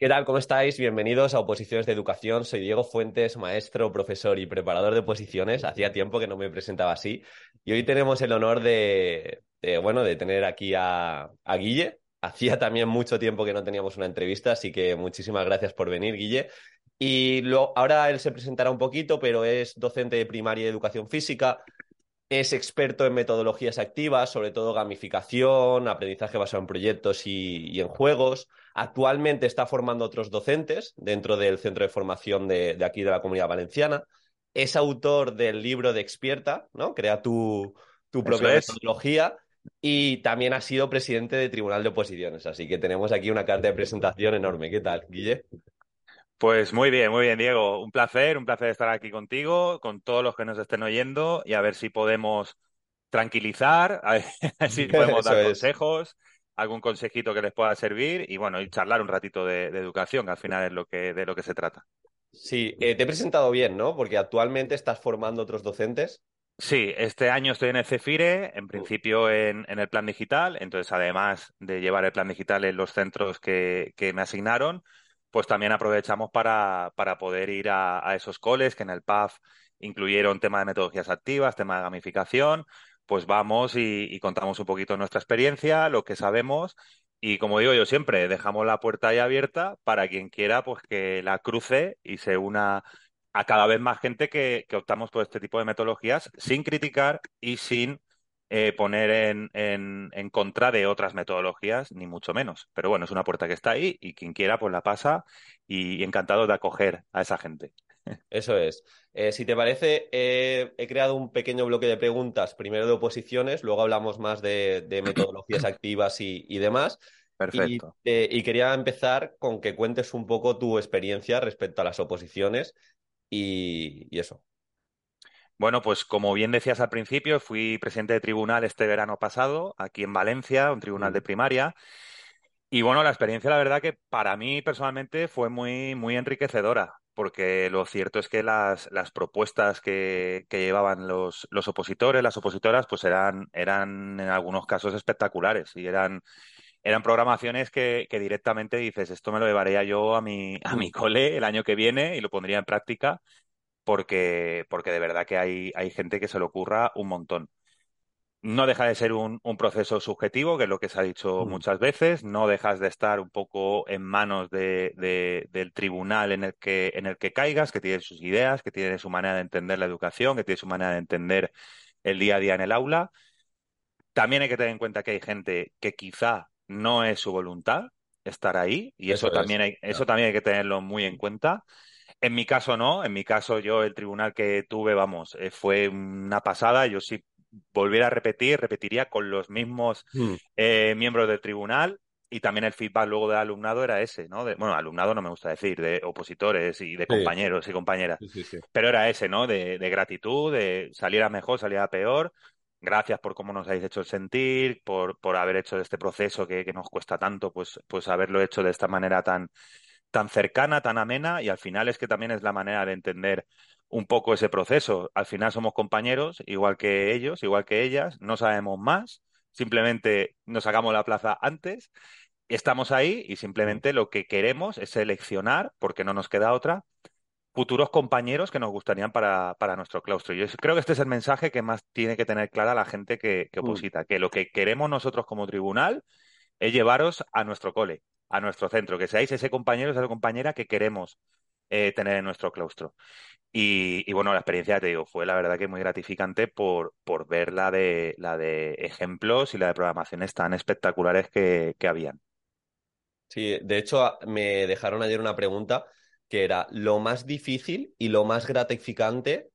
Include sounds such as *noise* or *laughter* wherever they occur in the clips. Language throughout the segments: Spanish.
¿Qué tal? ¿Cómo estáis? Bienvenidos a Oposiciones de Educación. Soy Diego Fuentes, maestro, profesor y preparador de oposiciones. Hacía tiempo que no me presentaba así. Y hoy tenemos el honor de, bueno, de tener aquí a, Guille. Hacía también mucho tiempo que no teníamos una entrevista, así que muchísimas gracias por venir, Guille. Y ahora él se presentará un poquito, pero es docente de primaria y educación física, es experto en metodologías activas, sobre todo gamificación, aprendizaje basado en proyectos y, y en juegos. Actualmente está formando otros docentes dentro del centro de formación de, de, aquí de la comunidad valenciana. Es autor del libro de Expierta, ¿no? Crea tu, tu propia metodología. Y también ha sido presidente de Tribunal de Oposiciones. Así que tenemos aquí una carta de presentación enorme. ¿Qué tal, Guille? Pues muy bien, muy bien, Diego. Un placer, un placer estar aquí contigo, con todos los que nos estén oyendo y a ver si podemos tranquilizar, a ver *laughs* si podemos dar consejos, algún consejito que les pueda servir y bueno, y charlar un ratito de, de educación, que al final es lo que, de lo que se trata. Sí, eh, te he presentado bien, ¿no? Porque actualmente estás formando otros docentes. Sí, este año estoy en el CEFIRE, en principio en, en, el plan digital, entonces además de llevar el plan digital en los centros que, que me asignaron, pues también aprovechamos para, para poder ir a, esos coles que en el PAF incluyeron tema de metodologías activas, tema de gamificación, pues vamos y, contamos un poquito nuestra experiencia, lo que sabemos y como digo yo siempre, dejamos la puerta ahí abierta para quien quiera pues que la cruce y se una a cada vez más gente que optamos por este tipo de metodologías sin criticar y sin eh, poner en, en, en, contra de otras metodologías, ni mucho menos. Pero bueno, es una puerta que está ahí y quien quiera pues la pasa y, encantado de acoger a esa gente. Eso es. Eh, si te parece, eh, he creado un pequeño bloque de preguntas, primero de oposiciones, luego hablamos más de, de metodologías *coughs* activas y, y, demás. Perfecto. Y, eh, y, quería empezar con que cuentes un poco tu experiencia respecto a las oposiciones y, y eso. Bueno, pues como bien decías al principio, fui presidente de tribunal este verano pasado, aquí en Valencia, un tribunal de primaria. Y bueno, la experiencia, la verdad que para mí personalmente fue muy, muy enriquecedora, porque lo cierto es que las, las propuestas que, que llevaban los, los, opositores, las opositoras, pues eran, eran en algunos casos espectaculares y eran, eran programaciones que, que directamente dices, esto me lo llevaría yo a mi, a mi cole el año que viene y lo pondría en práctica porque, porque de verdad que hay, hay gente que se le ocurra un montón. No deja de ser un, un, proceso subjetivo, que es lo que se ha dicho mm. muchas veces. No dejas de estar un poco en manos de, de, del tribunal en el, que, en el que caigas, que tiene sus ideas, que tiene su manera de entender la educación, que tiene su manera de entender el día a día en el aula. También hay que tener en cuenta que hay gente que quizá no es su voluntad estar ahí, y eso, eso también, hay, eso también hay que tenerlo muy en cuenta. En mi caso no, en mi caso yo el tribunal que tuve, vamos, eh, fue una pasada, yo sí volviera a repetir, repetiría con los mismos mm. eh, miembros del tribunal y también el feedback luego del alumnado era ese, ¿no? De, bueno, alumnado no me gusta decir, de opositores y de compañeros y compañeras, sí, sí, pero era ese, ¿no? De, de, gratitud, de saliera mejor, saliera peor. Gracias por cómo nos habéis hecho el sentir, por, por haber hecho este proceso que, que nos cuesta tanto, pues, pues haberlo hecho de esta manera tan, tan cercana, tan amena y al final es que también es la manera de entender un poco ese proceso. Al final somos compañeros, igual que ellos, igual que ellas, no sabemos más, simplemente nos sacamos la plaza antes, estamos ahí y simplemente lo que queremos es seleccionar, porque no nos queda otra, futuros compañeros que nos gustarían para, para nuestro claustro. Yo creo que este es el mensaje que más tiene que tener clara la gente que, que oposita, mm. que lo que queremos nosotros como tribunal es llevaros a nuestro cole, a nuestro centro, que seáis ese compañero, esa compañera que queremos eh, tener en nuestro claustro. Y, y, bueno, la experiencia, te digo, fue la verdad que muy gratificante por, por ver la de, la de ejemplos y la de programaciones tan espectaculares que, que habían. Sí, de hecho, me dejaron ayer una pregunta que era lo más difícil y lo más gratificante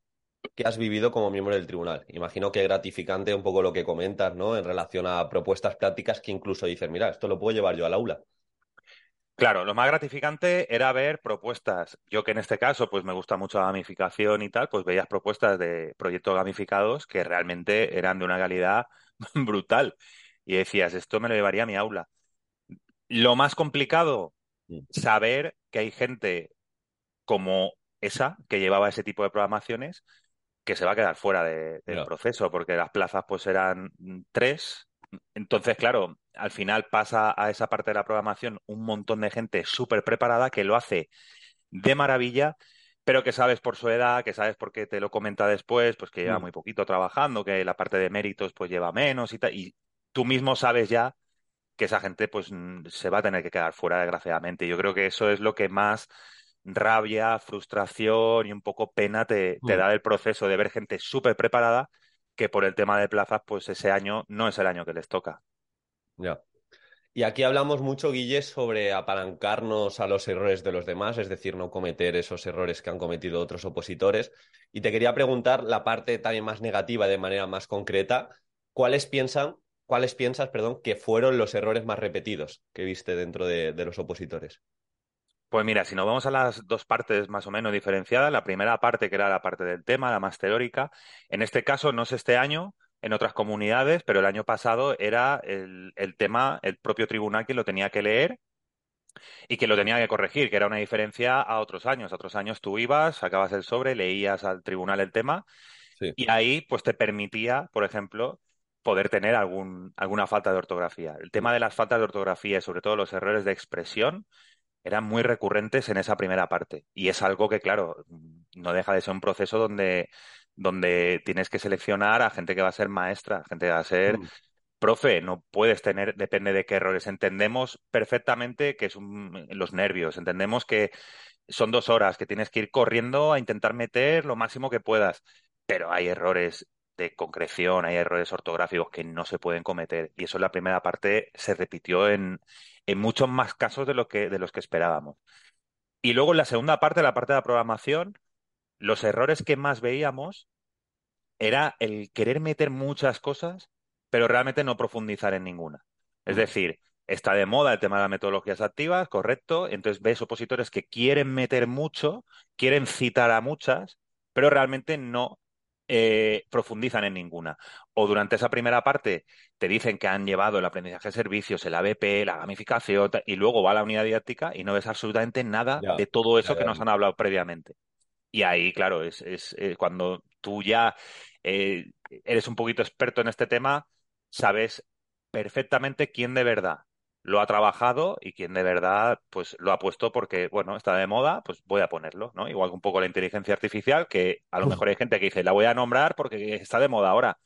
que has vivido como miembro del tribunal. Imagino que gratificante un poco lo que comentas, ¿no? En relación a propuestas prácticas que incluso dices, mira, esto lo puedo llevar yo al aula. Claro, lo más gratificante era ver propuestas. Yo que en este caso, pues me gusta mucho la gamificación y tal, pues veías propuestas de proyectos gamificados que realmente eran de una calidad *laughs* brutal. Y decías, esto me lo llevaría a mi aula. Lo más complicado, saber que hay gente como esa que llevaba ese tipo de programaciones que se va a quedar fuera de- del proceso, porque las plazas pues eran tres. Entonces, claro, al final pasa a esa parte de la programación un montón de gente súper preparada que lo hace de maravilla, pero que sabes por su edad, que sabes porque te lo comenta después, pues que lleva Mm. muy poquito trabajando, que la parte de méritos pues lleva menos y tal, y tú mismo sabes ya que esa gente pues se va a tener que quedar fuera, desgraciadamente. Yo creo que eso es lo que más rabia, frustración y un poco pena te, te Mm. da el proceso de ver gente súper preparada que por el tema de plazas, pues ese año no es el año que les toca. Ya. Y aquí hablamos mucho, Guille, sobre apalancarnos a los errores de los demás, es decir, no cometer esos errores que han cometido otros opositores. Y te quería preguntar la parte también más negativa, de manera más concreta, ¿cuáles piensan, cuáles piensas, perdón, que fueron los errores más repetidos que viste dentro de, de los opositores? Pues mira, si nos vamos a las dos partes más o menos diferenciadas, la primera parte, que era la parte del tema, la más teórica, en este caso no es este año, en otras comunidades, pero el año pasado era el, el tema, el propio tribunal que lo tenía que leer y que lo tenía que corregir, que era una diferencia a otros años. A otros años tú ibas, sacabas el sobre, leías al tribunal el tema Sí. y ahí pues te permitía, por ejemplo, poder tener algún, alguna falta de ortografía. El tema de las faltas de ortografía y sobre todo los errores de expresión eran muy recurrentes en esa primera parte. Y es algo que, claro, no deja de ser un proceso donde, donde tienes que seleccionar a gente que va a ser maestra, gente que va a ser Mm. profe. No puedes tener, depende de qué errores. Entendemos perfectamente que es un- los nervios, entendemos que son dos horas, que tienes que ir corriendo a intentar meter lo máximo que puedas. Pero hay errores de concreción, hay errores ortográficos que no se pueden cometer. Y eso en la primera parte se repitió en, en muchos más casos de lo que, de los que esperábamos. Y luego en la segunda parte, la parte de la programación, los errores que más veíamos era el querer meter muchas cosas, pero realmente no profundizar en ninguna. Es decir, está de moda el tema de las metodologías activas, correcto. Entonces ves opositores que quieren meter mucho, quieren citar a muchas, pero realmente no eh, profundizan en ninguna. O durante esa primera parte te dicen que han llevado el aprendizaje de servicios, el ABP, la gamificación, y luego va a la unidad didáctica y no ves absolutamente nada Ya, de todo eso ya, que nos han hablado previamente. Y ahí, claro, es, es, eh, cuando tú ya eh, eres un poquito experto en este tema, sabes perfectamente quién de verdad lo ha trabajado y quién de verdad pues lo ha puesto porque, bueno, está de moda, pues voy a ponerlo, ¿no? Igual que un poco la inteligencia artificial, que a lo mejor hay gente que dice, la voy a nombrar porque está de moda ahora.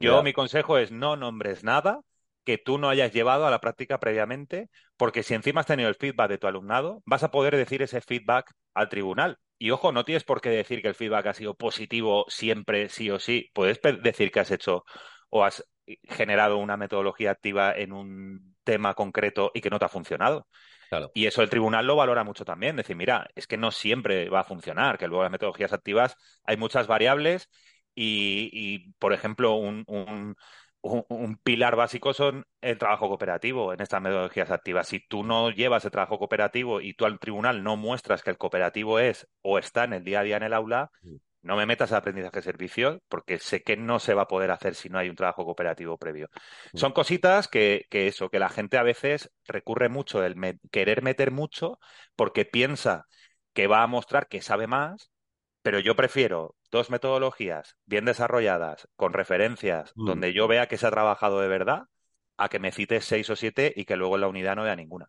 Yo, mi consejo es no nombres nada que tú no hayas llevado a la práctica previamente, porque si encima has tenido el feedback de tu alumnado, vas a poder decir ese feedback al tribunal. Y ojo, no tienes por qué decir que el feedback ha sido positivo siempre, sí o sí. Puedes decir que has hecho o has generado una metodología activa en un tema concreto y que no te ha funcionado. Claro. Y eso el tribunal lo valora mucho también. Decir, mira, es que no siempre va a funcionar, que luego las metodologías activas hay muchas variables y, y, por ejemplo, un, un- un- un pilar básico son el trabajo cooperativo en estas metodologías activas. Si tú no llevas el trabajo cooperativo y tú al tribunal no muestras que el cooperativo es o está en el día a día en el aula, Mm. no me metas a aprendizaje de servicio porque sé que no se va a poder hacer si no hay un trabajo cooperativo previo. Mm. Son cositas que, que eso, que la gente a veces recurre mucho el me- querer meter mucho porque piensa que va a mostrar que sabe más, pero yo prefiero dos metodologías bien desarrolladas, con referencias, Mm. donde yo vea que se ha trabajado de verdad, a que me cites seis o siete y que luego en la unidad no vea ninguna.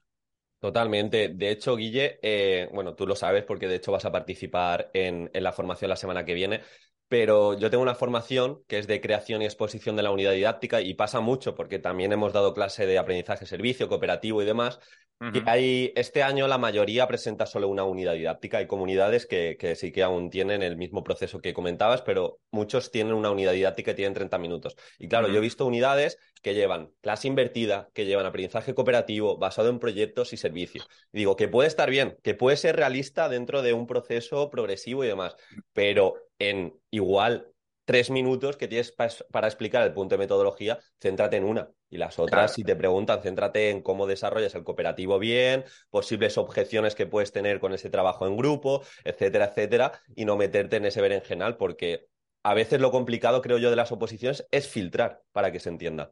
Totalmente. De hecho, Guille, eh, bueno, tú lo sabes porque de hecho vas a participar en, en la formación la semana que viene, pero yo tengo una formación que es de creación y exposición de la unidad didáctica y pasa mucho porque también hemos dado clase de aprendizaje, servicio, cooperativo y demás. Y Ujú. hay, este año la mayoría presenta solo una unidad didáctica. Hay comunidades que, que sí que aún tienen el mismo proceso que comentabas, pero muchos tienen una unidad didáctica y tienen 30 minutos. Y claro, yo he visto unidades que llevan clase invertida, que llevan aprendizaje cooperativo basado en proyectos y servicio. Y digo, que puede estar bien, que puede ser realista dentro de un proceso progresivo y demás, pero en igual tres minutos que tienes para explicar el punto de metodología, céntrate en una. Y las otras, si te preguntan, céntrate en cómo desarrollas el cooperativo bien, posibles objeciones que puedes tener con ese trabajo en grupo, etcétera, etcétera, y no meterte en ese berenjenal, porque a veces lo complicado, creo yo, de las oposiciones es filtrar para que se entienda.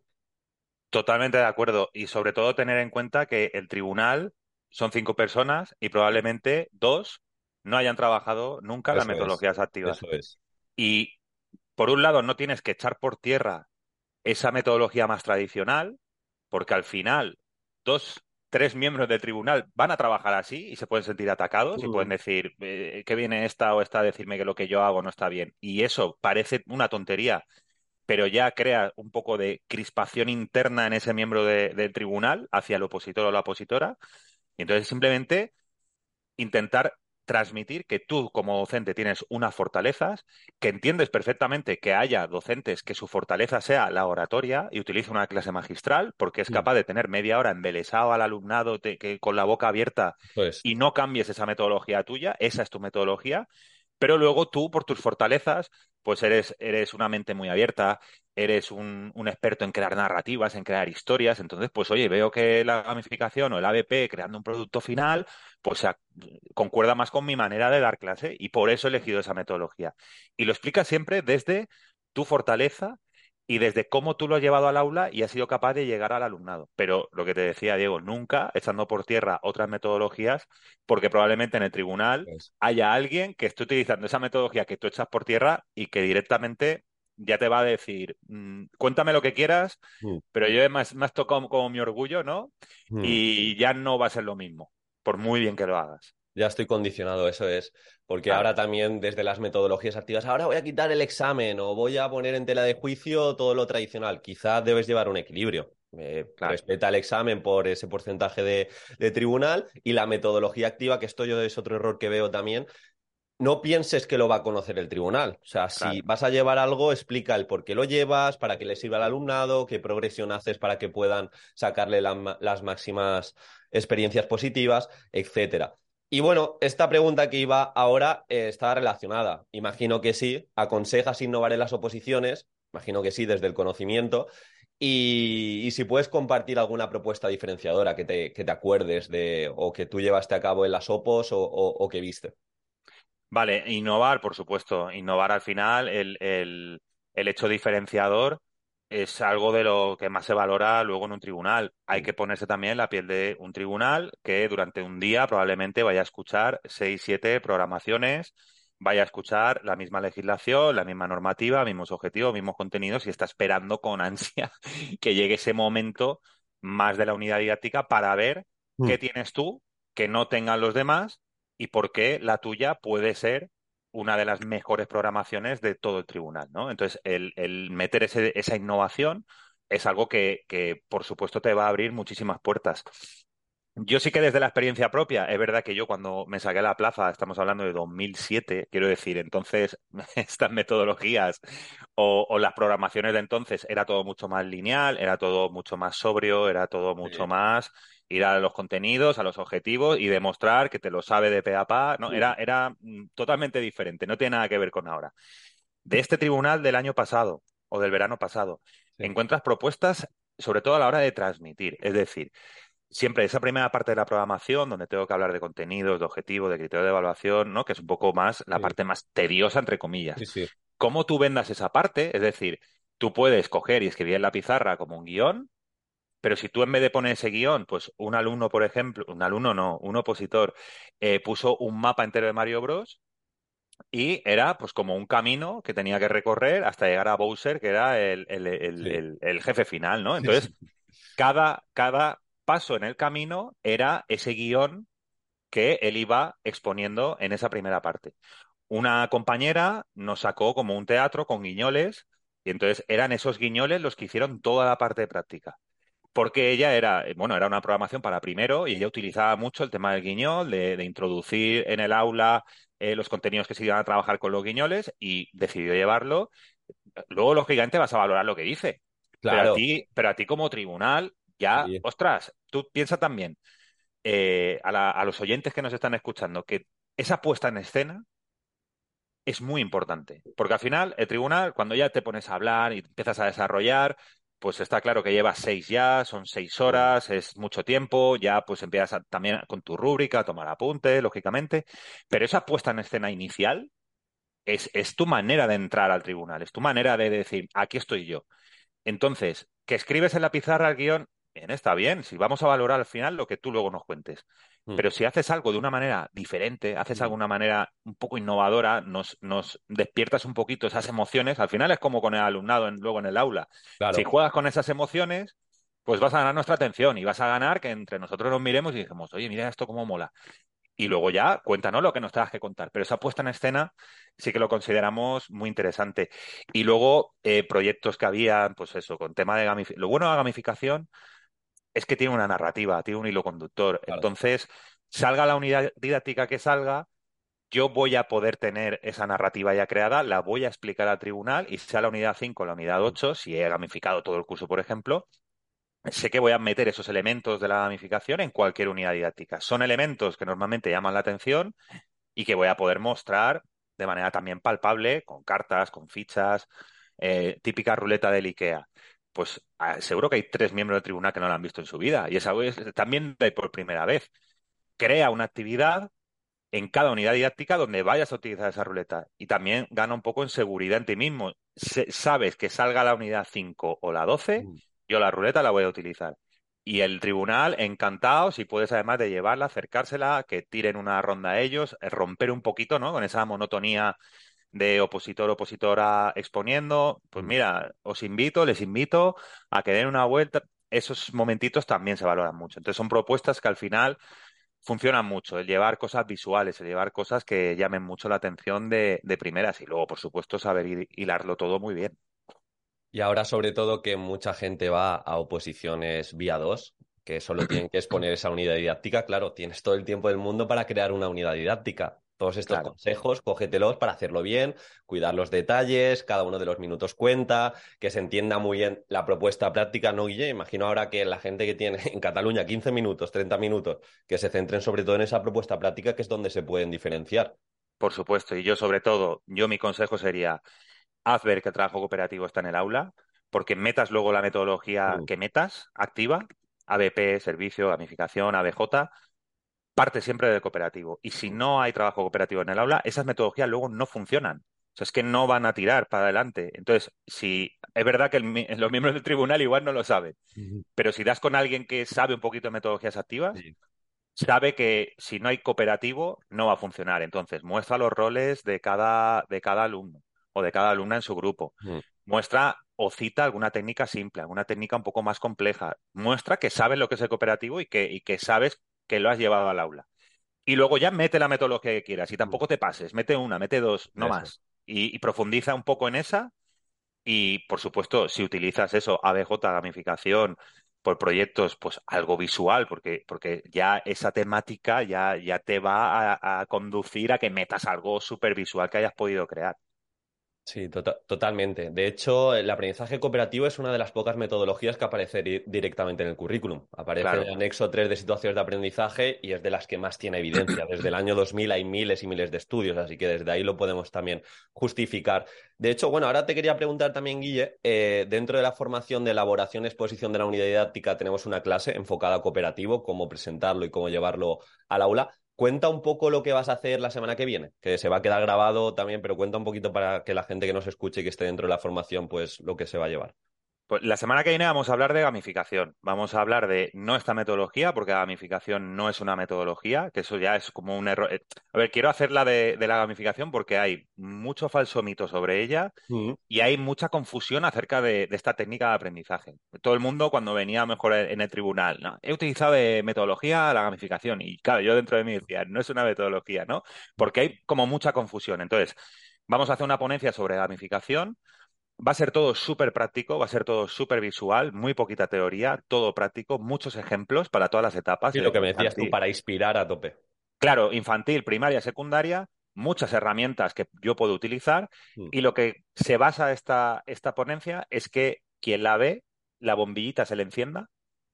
Totalmente de acuerdo. Y sobre todo tener en cuenta que el tribunal son cinco personas y probablemente dos no hayan trabajado nunca las metodologías activas. Eso es. Y por un lado, no tienes que echar por tierra esa metodología más tradicional, porque al final dos, tres miembros del tribunal van a trabajar así y se pueden sentir atacados y pueden decir, eh, ¿qué viene esta o esta a decirme que lo que yo hago no está bien? Y eso parece una tontería, pero ya crea un poco de crispación interna en ese miembro del tribunal hacia el opositor o la opositora. Y entonces simplemente intentar transmitir que tú como docente tienes unas fortalezas, que entiendes perfectamente que haya docentes que su fortaleza sea la oratoria y utilice una clase magistral porque es mm. capaz de tener media hora embelesado al alumnado que, con la boca abierta pues. y no cambies esa metodología tuya, esa es tu metodología, pero luego tú por tus fortalezas pues eres, eres una mente muy abierta, eres un, un, experto en crear narrativas, en crear historias. Entonces, pues oye, veo que la gamificación o el ABP creando un producto final, pues concuerda más con mi manera de dar clase y por eso he elegido esa metodología. Y lo explica siempre desde tu fortaleza y desde cómo tú lo has llevado al aula y has sido capaz de llegar al alumnado. Pero lo que te decía Diego, nunca echando por tierra otras metodologías, porque probablemente en el tribunal pues haya alguien que esté utilizando esa metodología que tú echas por tierra y que directamente ya te va a decir, mm, cuéntame lo que quieras, mm. pero yo me has, tocado como mi orgullo, ¿no? Mm. Y ya no va a ser lo mismo, por muy bien que lo hagas. Ya estoy condicionado, eso es. Porque ahora también desde las metodologías activas, ahora voy a quitar el examen o voy a poner en tela de juicio todo lo tradicional. Quizás debes llevar un equilibrio. Eh, respeta el examen por ese porcentaje de, tribunal y la metodología activa, que esto yo es otro error que veo también, no pienses que lo va a conocer el tribunal. O sea, si vas a llevar algo, explica el por qué lo llevas, para que le sirva al alumnado, qué progresión haces para que puedan sacarle las máximas experiencias positivas, etcétera. Y bueno, esta pregunta que iba ahora eh, está relacionada. Imagino que sí. ¿Aconsejas innovar en las oposiciones? Imagino que sí, desde el conocimiento. Y, si puedes compartir alguna propuesta diferenciadora que te, que te, acuerdes de o que tú llevaste a cabo en las OPOS o, que viste. Vale, innovar, por supuesto. Innovar al final, el, el hecho diferenciador es algo de lo que más se valora luego en un tribunal. Hay que ponerse también la piel de un tribunal que durante un día probablemente vaya a escuchar seis, siete programaciones, vaya a escuchar la misma legislación, la misma normativa, mismos objetivos, mismos contenidos y está esperando con *laughs* ansia que llegue ese momento más de la unidad didáctica para ver mm. qué tienes tú que no tengan los demás y por qué la tuya puede ser una de las mejores programaciones de todo el tribunal, ¿no? Entonces, el, meter esa innovación es algo que, que, por supuesto, te va a abrir muchísimas puertas. Yo sí que desde la experiencia propia, es verdad que yo cuando me saqué a la plaza, estamos hablando de 2007, quiero decir, entonces *laughs* estas metodologías o, o, las programaciones de entonces era todo mucho más lineal, era todo mucho más sobrio, era todo mucho más ir a los contenidos, a los objetivos y demostrar que te lo sabe de pe a pa. No, era, era mm, totalmente diferente, no tiene nada que ver con ahora. De este tribunal del año pasado o del verano pasado, encuentras propuestas sobre todo a la hora de transmitir. Es decir, siempre esa primera parte de la programación, donde tengo que hablar de contenidos, de objetivos, de criterios de evaluación, ¿no? Que es un poco más la parte más tediosa, entre comillas. ¿Cómo tú vendas esa parte? Es decir, tú puedes coger y escribir en la pizarra como un guion, pero si tú en vez de poner ese guion, pues un alumno, por ejemplo, un alumno no, un opositor, eh, puso un mapa entero de Mario Bros. Y era pues como un camino que tenía que recorrer hasta llegar a Bowser, que era el, jefe final, ¿no? Entonces, Cada, cada paso en el camino era ese guion que él iba exponiendo en esa primera parte. Una compañera nos sacó como un teatro con guiñoles y entonces eran esos guiñoles los que hicieron toda la parte de práctica porque ella era, eh, bueno, era una programación para primero y ella utilizaba mucho el tema del guiñol, de, introducir en el aula eh, los contenidos que se iban a trabajar con los guiñoles y decidió llevarlo. Luego, lógicamente, vas a valorar lo que dice. Claro. Pero a ti, pero a ti como tribunal, ya, ostras, tú piensas también eh, a, a los oyentes que nos están escuchando que esa puesta en escena es muy importante, porque al final el tribunal, cuando ya te pones a hablar y empiezas a desarrollar, pues está claro que llevas seis ya, son seis horas, es mucho tiempo, ya pues empiezas también con tu rúbrica a tomar apunte, lógicamente, pero esa puesta en escena inicial es, es tu manera de entrar al tribunal, es tu manera de decir, aquí estoy yo. Entonces, que escribes en la pizarra el guion, bien, está bien, si vamos a valorar al final lo que tú luego nos cuentes. Mm. Pero si haces algo de una manera diferente, haces algo de una manera un poco innovadora, nos, nos despiertas un poquito esas emociones, al final es como con el alumnado luego en el aula. Si juegas con esas emociones, pues vas a ganar nuestra atención y vas a ganar que entre nosotros nos miremos y dijimos, oye, mira esto cómo mola. Y luego ya cuéntanos lo que nos tengas que contar. Pero esa puesta en escena sí que lo consideramos muy interesante. Y luego eh, proyectos que había, pues eso, con tema de gamificación. Lo bueno de la gamificación es que tiene una narrativa, tiene un hilo conductor. Entonces, salga la unidad didáctica que salga, yo voy a poder tener esa narrativa ya creada, la voy a explicar al tribunal y sea la unidad 5 o la unidad 8, si he gamificado todo el curso, por ejemplo, sé que voy a meter esos elementos de la gamificación en cualquier unidad didáctica. Son elementos que normalmente llaman la atención y que voy a poder mostrar de manera también palpable, con cartas, con fichas, eh, típica ruleta del IKEA pues ah, seguro que hay tres miembros del tribunal que no lo han visto en su vida. Y esa vez también por primera vez. Crea una actividad en cada unidad didáctica donde vayas a utilizar esa ruleta. Y también gana un poco en seguridad en ti mismo. sabes que salga la unidad 5 o la 12, mm. yo la ruleta la voy a utilizar. Y el tribunal, encantado, si puedes además de llevarla, acercársela, que tiren una ronda a ellos, eh, romper un poquito, ¿no? Con esa monotonía de opositor opositora exponiendo, pues mm. mira, os invito, les invito a que den una vuelta. Esos momentitos también se valoran mucho. Entonces son propuestas que al final funcionan mucho, el llevar cosas visuales, el llevar cosas que llamen mucho la atención de, de primeras y luego, por supuesto, saber hilarlo todo muy bien. Y ahora, sobre todo, que mucha gente va a oposiciones vía 2, que solo tienen que exponer esa unidad didáctica, claro, tienes todo el tiempo del mundo para crear una unidad didáctica. Todos estos consejos, cógetelos para hacerlo bien, cuidar los detalles, cada uno de los minutos cuenta, que se entienda muy bien la propuesta práctica, ¿no, Guille? Imagino ahora que la gente que tiene en Cataluña 15 minutos, 30 minutos, que se centren sobre todo en esa propuesta práctica, que es donde se pueden diferenciar. Por supuesto, y yo sobre todo, yo mi consejo sería, haz ver que el trabajo cooperativo está en el aula, porque metas luego la metodología mm. que metas, activa, ABP, servicio, gamificación, ABJ, parte siempre del cooperativo. Y si no hay trabajo cooperativo en el aula, esas metodologías luego no funcionan. O sea, es que no van a tirar para adelante. Entonces, si es verdad que los miembros del tribunal igual no lo saben, pero si das con alguien que sabe un poquito de metodologías activas, sabe que si no hay cooperativo no va a funcionar. Entonces, muestra los roles de cada, de cada alumno o de cada alumna en su grupo. Muestra o cita alguna técnica simple, alguna técnica un poco más compleja. Muestra que sabes lo que es el cooperativo y que, y que sabes que lo has llevado al aula. Y luego ya mete la metodología que quieras y tampoco te pases, mete una, mete dos, no más. Y, profundiza un poco en esa. Y por supuesto, si utilizas eso, ABJ, gamificación, por proyectos, pues algo visual, porque, porque ya esa temática ya, ya te va a, a conducir a que metas algo súper visual que hayas podido crear. Sí, tota-, totalmente. De hecho, el aprendizaje cooperativo es una de las pocas metodologías que aparece directamente en el currículum. Aparece en el anexo 3 de situaciones de aprendizaje y es de las que más tiene evidencia. Desde el año 2000 hay miles y miles de estudios, así que desde ahí lo podemos también justificar. De hecho, bueno, ahora te quería preguntar también, Guille, eh, dentro de la formación de elaboración y exposición de la unidad didáctica tenemos una clase enfocada a cooperativo, cómo presentarlo y cómo llevarlo al aula. Cuenta un poco lo que vas a hacer la semana que viene, que se va a quedar grabado también, pero cuenta un poquito para que la gente que nos escuche y que esté dentro de la formación, pues lo que se va a llevar. Pues la semana que viene vamos a hablar de gamificación. Vamos a hablar de no esta metodología, porque la gamificación no es una metodología, que eso ya es como un error. Eh, a ver, quiero hacerla de, de la gamificación porque hay mucho falso mito sobre ella y hay mucha confusión acerca de, esta técnica de aprendizaje. Todo el mundo, cuando venía mejor en el tribunal, ¿no? he utilizado de metodología la gamificación. Y claro, yo dentro de mí decía, no es una metodología, ¿no? Porque hay como mucha confusión. Entonces, vamos a hacer una ponencia sobre gamificación Va a ser todo súper práctico, va a ser todo súper visual, muy poquita teoría, todo práctico, muchos ejemplos para todas las etapas. Y lo que me decías tú, para inspirar a tope. Claro, infantil, primaria, secundaria, muchas herramientas que yo puedo utilizar mm. y lo que se basa esta, esta ponencia es que quien la ve, la bombillita se le encienda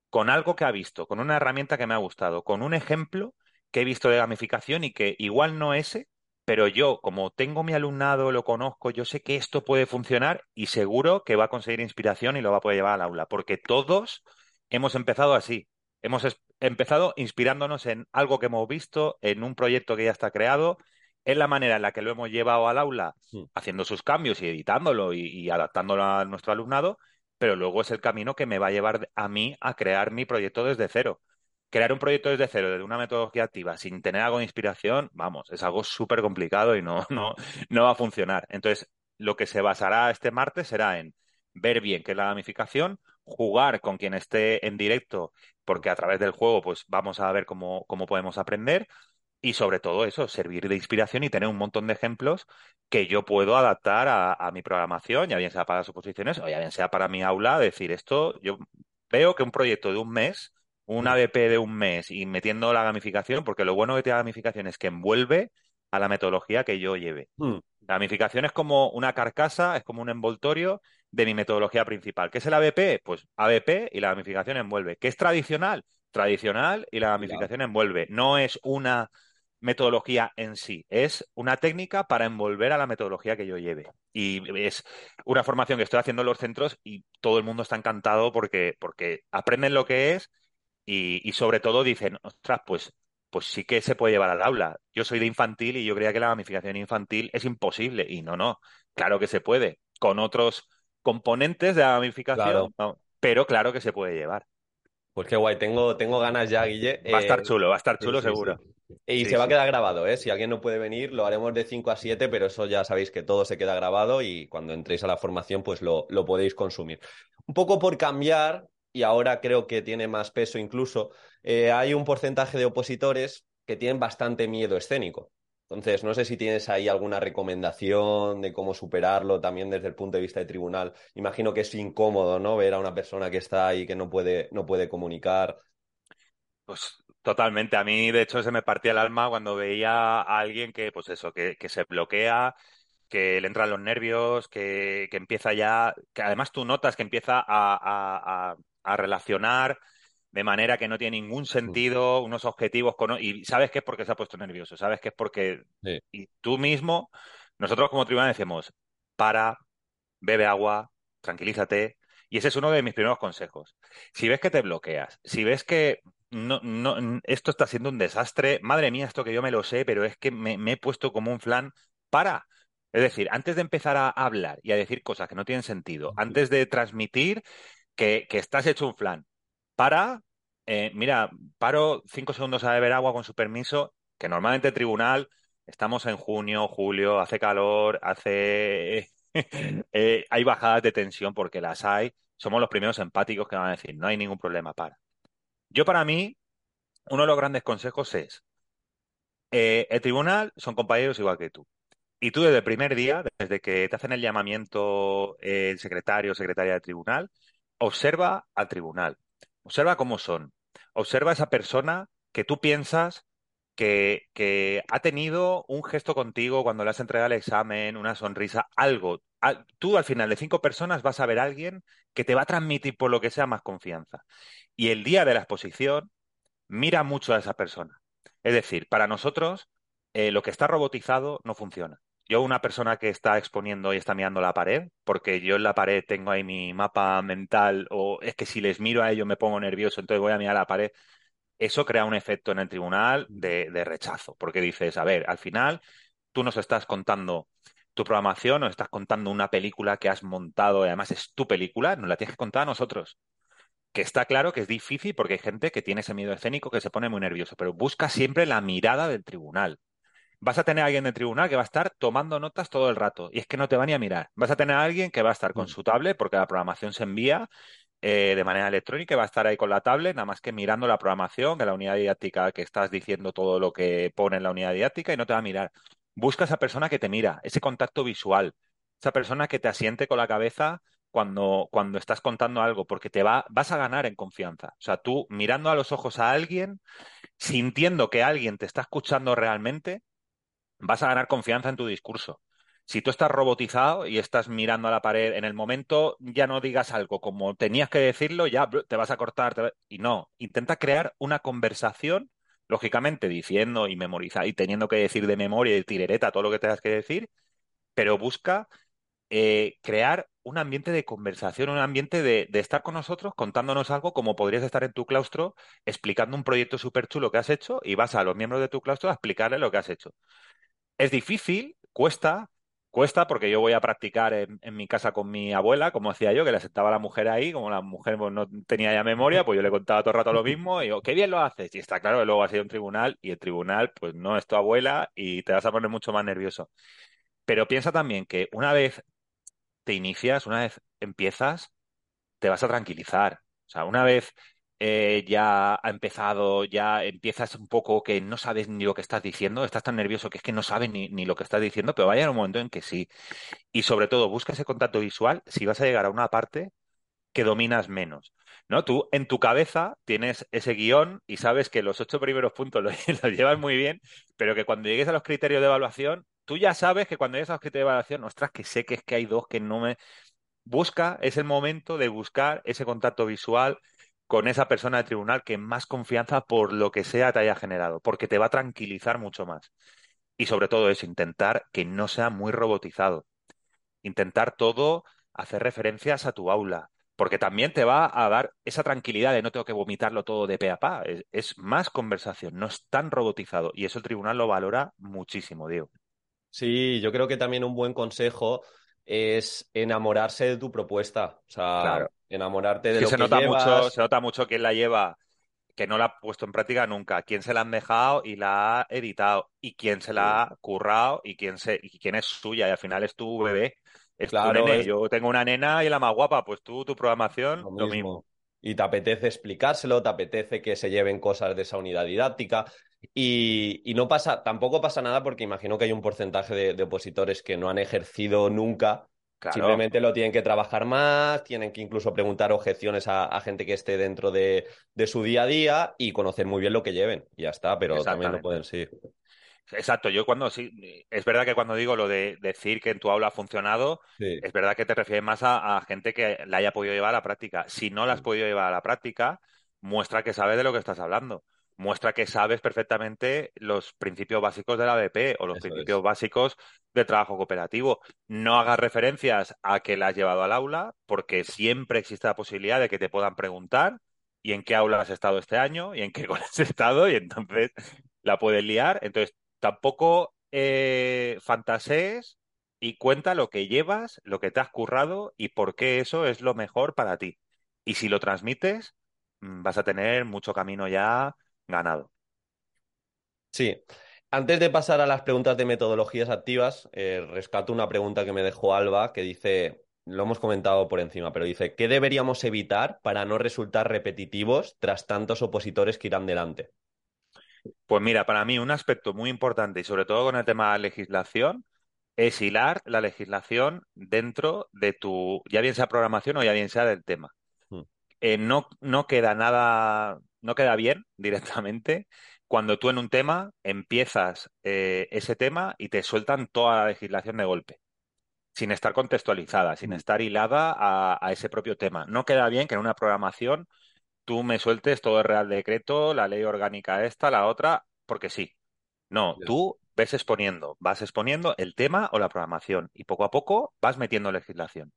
con algo que ha visto, con una herramienta que me ha gustado, con un ejemplo que he visto de gamificación y que igual no ese, pero yo, como tengo mi alumnado, lo conozco, yo sé que esto puede funcionar y seguro que va a conseguir inspiración y lo va a poder llevar al aula, porque todos hemos empezado así. Hemos empezado inspirándonos en algo que hemos visto, en un proyecto que ya está creado, en la manera en la que lo hemos llevado al aula, haciendo sus cambios y editándolo y, y adaptándolo a nuestro alumnado, pero luego es el camino que me va a llevar a mí a crear mi proyecto desde cero. Crear un proyecto desde cero, desde una metodología activa, sin tener algo de inspiración, vamos, es algo súper complicado y no, *laughs* no, no va a funcionar. Entonces, lo que se basará este martes será en ver bien qué es la gamificación, jugar con quien esté en directo, porque a través del juego, pues vamos a ver cómo, cómo podemos aprender. Y sobre todo eso, servir de inspiración y tener un montón de ejemplos que yo puedo adaptar a, a mi programación, ya bien sea para las oposiciones o ya bien sea para mi aula, decir esto, yo veo que un proyecto de un mes, un ABP de un mes y metiendo la gamificación, porque lo bueno que tiene la gamificación es que envuelve a la metodología que yo lleve. Hmm. La gamificación es como una carcasa, es como un envoltorio de mi metodología principal. ¿Qué es el ABP? Pues ABP y la gamificación envuelve. ¿Qué es tradicional? Tradicional y la gamificación envuelve. No es una metodología en sí, es una técnica para envolver a la metodología que yo lleve. Y es una formación que estoy haciendo en los centros y todo el mundo está encantado porque, porque aprenden lo que es y, y sobre todo dicen, ostras, pues, pues sí que se puede llevar al aula. Yo soy de infantil y yo creía que la gamificación infantil es imposible. Y no, no, claro que se puede. Con otros componentes de la gamificación, Claro. no, pero claro que se puede llevar. Pues qué guay, tengo, tengo ganas ya, Guille. Va a estar Eh, chulo, va a estar chulo sí, seguro. sí. Y se va a quedar grabado, ¿eh? Si alguien no puede venir, lo haremos de 5 a 7, pero eso ya sabéis que todo se queda grabado y cuando entréis a la formación, pues lo, lo podéis consumir. Un poco por cambiar, y ahora creo que tiene más peso incluso, eh, hay un porcentaje de opositores que tienen bastante miedo escénico. Entonces, no sé si tienes ahí alguna recomendación de cómo superarlo también desde el punto de vista de tribunal. Imagino que es incómodo, ¿no? Ver a una persona que está ahí que no puede, no puede comunicar. Pues totalmente. A mí, de hecho, se me partía el alma cuando veía a alguien que, pues eso, que, se bloquea, que le entran los nervios, que, que empieza ya, que además tú notas que empieza a- a relacionar de manera que no tiene ningún sentido unos objetivos con... Y sabes que es porque se ha puesto nervioso, sabes que es porque... Sí. Y tú mismo, nosotros como tribunal decimos, para, bebe agua, tranquilízate. Y ese es uno de mis primeros consejos. Si ves que te bloqueas, si ves que no, no, esto está siendo un desastre, madre mía, esto que yo me lo sé, pero es que me, me he puesto como un flan, para. Es decir, antes de empezar a hablar y a decir cosas que no tienen sentido, antes de transmitir que, estás hecho un flan, para, eh, mira, paro cinco segundos a beber agua con su permiso, que normalmente el tribunal, estamos en junio, julio, hace calor, hace... *laughs* eh, hay bajadas de tensión porque las hay, somos los primeros empáticos que van a decir, no hay ningún problema, para. Yo para mí, uno de los grandes consejos es, eh, el tribunal son compañeros igual que tú. Y tú desde el primer día, desde que te hacen el llamamiento el secretario o secretaria del tribunal, observa al tribunal, observa cómo son, observa a esa persona que tú piensas que, que ha tenido un gesto contigo cuando le has entregado el examen, una sonrisa, algo. Al- Tú al final de cinco personas vas a ver a alguien que te va a transmitir por lo que sea más confianza. Y el día de la exposición, mira mucho a esa persona. Es decir, para nosotros, eh, lo que está robotizado no funciona. Yo, una persona que está exponiendo y está mirando la pared, porque yo en la pared tengo ahí mi mapa mental, o es que si les miro a ellos me pongo nervioso, entonces voy a mirar la pared, eso crea un efecto en el tribunal de, de rechazo, porque dices, a ver, al final tú nos estás contando tu programación, nos estás contando una película que has montado, y además es tu película, nos la tienes que contar a nosotros que está claro que es difícil porque hay gente que tiene ese miedo escénico que se pone muy nervioso, pero busca siempre la mirada del tribunal. Vas a tener a alguien del tribunal que va a estar tomando notas todo el rato y es que no te va ni a mirar. Vas a tener a alguien que va a estar con Mm. su tablet porque la programación se envía eh, de manera electrónica y va a estar ahí con la tablet, nada más que mirando la programación, que la unidad didáctica que estás diciendo todo lo que pone en la unidad didáctica y no te va a mirar. Busca esa persona que te mira, ese contacto visual, esa persona que te asiente con la cabeza cuando, cuando estás contando algo, porque te va, vas a ganar en confianza. O sea, tú mirando a los ojos a alguien, sintiendo que alguien te está escuchando realmente, vas a ganar confianza en tu discurso. Si tú estás robotizado y estás mirando a la pared en el momento, ya no digas algo como tenías que decirlo, ya te vas a cortar. Y no, intenta crear una conversación lógicamente diciendo y memorizar y teniendo que decir de memoria y tirereta todo lo que tengas que decir, pero busca eh, crear un ambiente de conversación, un ambiente de, de, estar con nosotros contándonos algo como podrías estar en tu claustro explicando un proyecto súper chulo que has hecho y vas a los miembros de tu claustro a explicarles lo que has hecho. Es difícil, cuesta, cuesta porque yo voy a practicar en, mi casa con mi abuela, como hacía yo, que le sentaba la mujer ahí, como la mujer pues, no tenía ya memoria, pues yo le contaba todo el rato lo mismo y yo, qué bien lo haces. Y está claro que luego has ido a un tribunal y el tribunal pues no es tu abuela y te vas a poner mucho más nervioso. Pero piensa también que una vez te inicias, una vez empiezas, te vas a tranquilizar. O sea, una vez eh, ya ha empezado, ya empiezas un poco que no sabes ni lo que estás diciendo, estás tan nervioso que es que no sabes ni, ni lo que estás diciendo, pero vaya un momento en que sí. Y sobre todo, busca ese contacto visual si vas a llegar a una parte que dominas menos. ¿No? Tú en tu cabeza tienes ese guion y sabes que los ocho primeros puntos *laughs* los, los llevas muy bien, pero que cuando llegues a los criterios de evaluación, tú ya sabes que cuando llegues a los criterios de evaluación, ostras, que sé que es que hay dos que no me... Busca, es el momento de buscar ese contacto visual con esa persona de tribunal que más confianza por lo que sea te haya generado, porque te va a tranquilizar mucho más. Y sobre todo es intentar que no sea muy robotizado. Intentar todo hacer referencias a tu aula, porque también te va a dar esa tranquilidad de no tengo que vomitarlo todo de pe a pa. Es, es, más conversación, no es tan robotizado. Y eso el tribunal lo valora muchísimo, Diego. Sí, yo creo que también un buen consejo es enamorarse de tu propuesta. O sea, claro. enamorarte de que lo se que nota llevas. mucho, se nota mucho quién la lleva, que no la ha puesto en práctica nunca, quién se la han dejado y la ha editado, y quién se la ha currado y quién se, y quién es suya, y al final es tu bebé. Es Claro, tu nene. es- Yo tengo una nena y la más guapa, pues tú, tu programación, Lo lo mismo. Y te apetece explicárselo, te apetece que se lleven cosas de esa unidad didáctica. Y, y no pasa, tampoco pasa nada porque imagino que hay un porcentaje de, de opositores que no han ejercido nunca. Claro. Simplemente lo tienen que trabajar más, tienen que incluso preguntar objeciones a, a gente que esté dentro de, de su día a día y conocer muy bien lo que lleven. Y ya está, pero también lo pueden, sí. Exacto, yo cuando sí, es verdad que cuando digo lo de decir que en tu aula ha funcionado, Sí, es verdad que te refieres más a, a gente que la haya podido llevar a la práctica. Si no la has Sí. podido llevar a la práctica, muestra que sabes de lo que estás hablando. Muestra que sabes perfectamente los principios básicos de la BP o los eso principios es. básicos del trabajo cooperativo. No hagas referencias a que la has llevado al aula, porque siempre existe la posibilidad de que te puedan preguntar y en qué aula has estado este año y en qué *laughs* colegio has estado, y entonces la puedes liar. Entonces, tampoco eh, fantasees y cuenta lo que llevas, lo que te has currado y por qué eso es lo mejor para ti. Y si lo transmites, mm, vas a tener mucho camino ya ganado. Sí. Antes de pasar a las preguntas de metodologías activas, eh, rescato una pregunta que me dejó Alba, que dice, lo hemos comentado por encima, pero dice, ¿qué deberíamos evitar para no resultar repetitivos tras tantos opositores que irán delante? Pues mira, para mí un aspecto muy importante y sobre todo con el tema de legislación es hilar la legislación dentro de tu, ya bien sea programación o ya bien sea del tema. Eh, no, no queda nada, no queda bien *laughs* directamente cuando tú en un tema empiezas eh, ese tema y te sueltan toda la legislación de golpe, sin estar contextualizada, sin Mm. estar hilada a, a ese propio tema. No queda bien que en una programación tú me sueltes todo el Real Decreto, la ley orgánica esta, la otra, porque sí. No, tú ves exponiendo, vas exponiendo el tema o la programación y poco a poco vas metiendo legislación,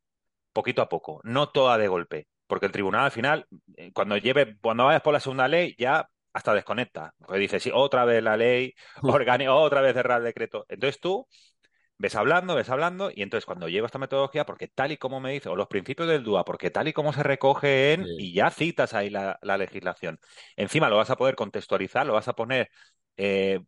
poquito a poco, no toda de golpe, porque el tribunal al final, eh, cuando lleve, cuando vayas por la segunda ley, ya hasta desconecta, porque dice, sí, otra vez la ley *laughs* orgánica, otra vez el Real Decreto. Entonces tú ves hablando, ves hablando, y entonces cuando llevo esta metodología, porque tal y como me dice, o los principios del DUA, porque tal y como se recoge en, Sí. y ya citas ahí la, la legislación. Encima lo vas a poder contextualizar, lo vas a poner, eh,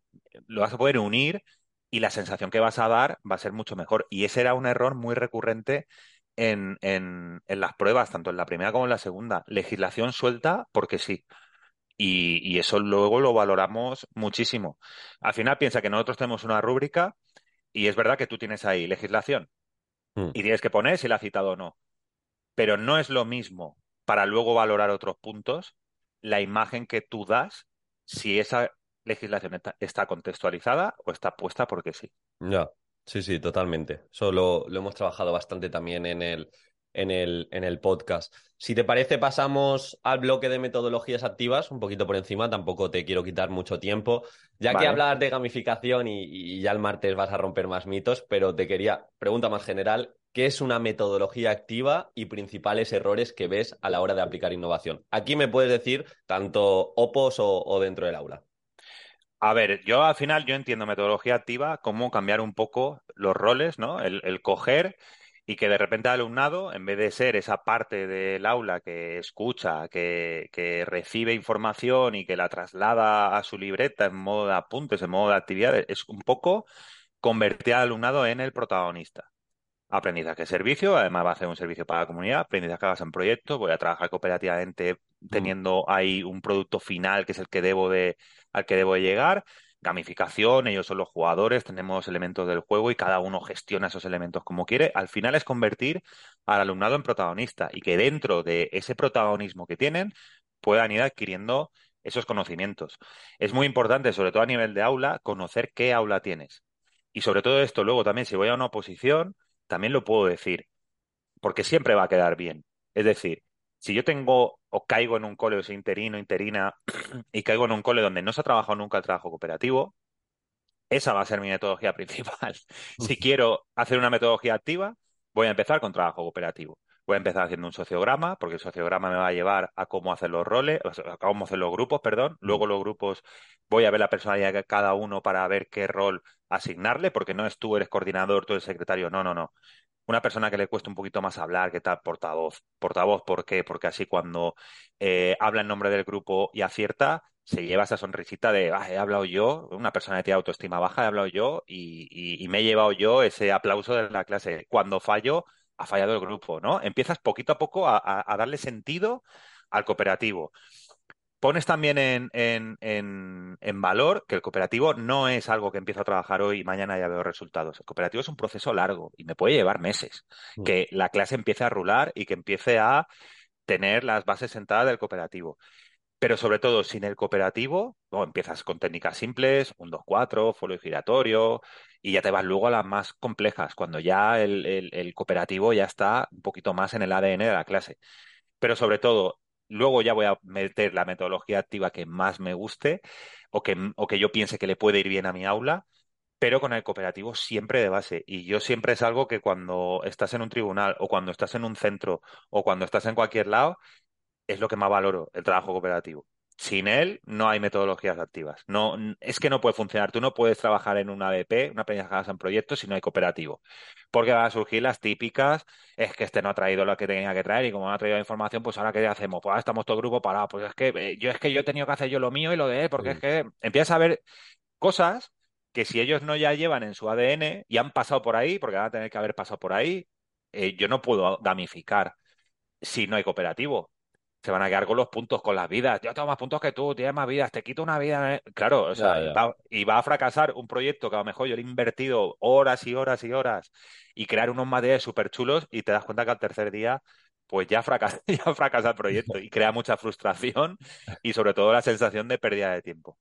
lo vas a poder unir, y la sensación que vas a dar va a ser mucho mejor. Y ese era un error muy recurrente en, en, en las pruebas, tanto en la primera como en la segunda. Legislación suelta porque sí. Y, y eso luego lo valoramos muchísimo. Al final piensa que nosotros tenemos una rúbrica y es verdad que tú tienes ahí legislación Mm. y tienes que poner si la ha citado o no. Pero no es lo mismo para luego valorar otros puntos la imagen que tú das si esa legislación está, está contextualizada o está puesta porque sí. Ya, sí, sí, totalmente. Eso lo, lo hemos trabajado bastante también en el, en el, en el podcast. Si te parece, pasamos al bloque de metodologías activas, un poquito por encima, tampoco te quiero quitar mucho tiempo, ya que hablas de gamificación y, y, ya el martes vas a romper más mitos, pero te quería, pregunta más general, ¿qué es una metodología activa y principales errores que ves a la hora de aplicar innovación? Aquí me puedes decir tanto opos o, o dentro del aula. A ver, yo al final yo entiendo metodología activa como cambiar un poco los roles, ¿no? El, el coger y que de repente el alumnado, en vez de ser esa parte del aula que escucha, que, que, recibe información y que la traslada a su libreta en modo de apuntes, en modo de actividades, es un poco convertir al alumnado en el protagonista. Aprendizaje servicio, además va a hacer un servicio para la comunidad, aprendizaje base en proyectos, voy a trabajar cooperativamente teniendo ahí un producto final que es el que debo de, al que debo de llegar gamificación, ellos son los jugadores, tenemos elementos del juego y cada uno gestiona esos elementos como quiere. Al final es convertir al alumnado en protagonista y que dentro de ese protagonismo que tienen puedan ir adquiriendo esos conocimientos. Es muy importante, sobre todo a nivel de aula, conocer qué aula tienes. Y sobre todo esto, luego también, si voy a una oposición, también lo puedo decir, porque siempre va a quedar bien. Es decir, si yo tengo o caigo en un cole o soy interino, interina, *clears throat* y caigo en un cole donde no se ha trabajado nunca el trabajo cooperativo, esa va a ser mi metodología *laughs* principal. si quiero hacer una metodología activa, voy a empezar con trabajo cooperativo. Voy a empezar haciendo un sociograma, porque el sociograma me va a llevar a cómo hacer los roles, a cómo hacer los grupos, perdón. Luego los grupos voy a ver la personalidad de cada uno para ver qué rol asignarle, porque no es tú eres coordinador, tú eres secretario. No, no, no una persona que le cuesta un poquito más hablar, que tal portavoz. Portavoz, ¿por qué? Porque así cuando eh, habla en nombre del grupo y acierta, se lleva esa sonrisita de, ah, he hablado yo, una persona que tiene autoestima baja, he hablado yo y, me he llevado yo ese aplauso de la clase. Cuando fallo, ha fallado el grupo, ¿no? Empiezas poquito a poco a darle sentido al cooperativo pones también en, en, valor que el cooperativo no es algo que empiezo a trabajar hoy y mañana ya veo resultados. El cooperativo es un proceso largo y me puede llevar meses. Mm. Que la clase empiece a rular y que empiece a tener las bases sentadas del cooperativo. Pero sobre todo, sin el cooperativo, empiezas con técnicas simples, un 2-4, folio giratorio, y ya te vas luego a las más complejas, cuando ya el, el cooperativo ya está un poquito más en el ADN de la clase. Pero sobre todo, Luego ya voy a meter la metodología activa que más me guste o que, o que yo piense que le puede ir bien a mi aula, pero con el cooperativo siempre de base. Y yo siempre es algo que cuando estás en un tribunal o cuando estás en un centro o cuando estás en cualquier lado, es lo que más valoro, el trabajo cooperativo. Sin él no hay metodologías activas. No, es que no puede funcionar. Tú no puedes trabajar en una ABP, una pequeña en proyectos, si no hay cooperativo. Porque van a surgir las típicas, es que este no ha traído lo que tenía que traer y como no ha traído la información, pues ahora qué hacemos? Pues ahora estamos todo el grupo parado. Pues es que eh, yo es que yo he tenido que hacer yo lo mío y lo de él, porque es que empiezas a ver cosas que si ellos no ya llevan en su ADN y han pasado por ahí, porque van a tener que haber pasado por ahí, eh, yo no puedo gamificar si no hay cooperativo se van a quedar con los puntos, con las vidas. Yo tengo más puntos que tú, tienes más vidas, te quito una vida. ¿eh? Claro, o sea, y va a fracasar un proyecto que a lo mejor yo le he invertido horas y horas y horas y crear unos materiales súper chulos y te das cuenta que al tercer día pues ya fracasa, *laughs* ya fracasa el proyecto y crea mucha frustración y sobre todo la sensación de pérdida de tiempo.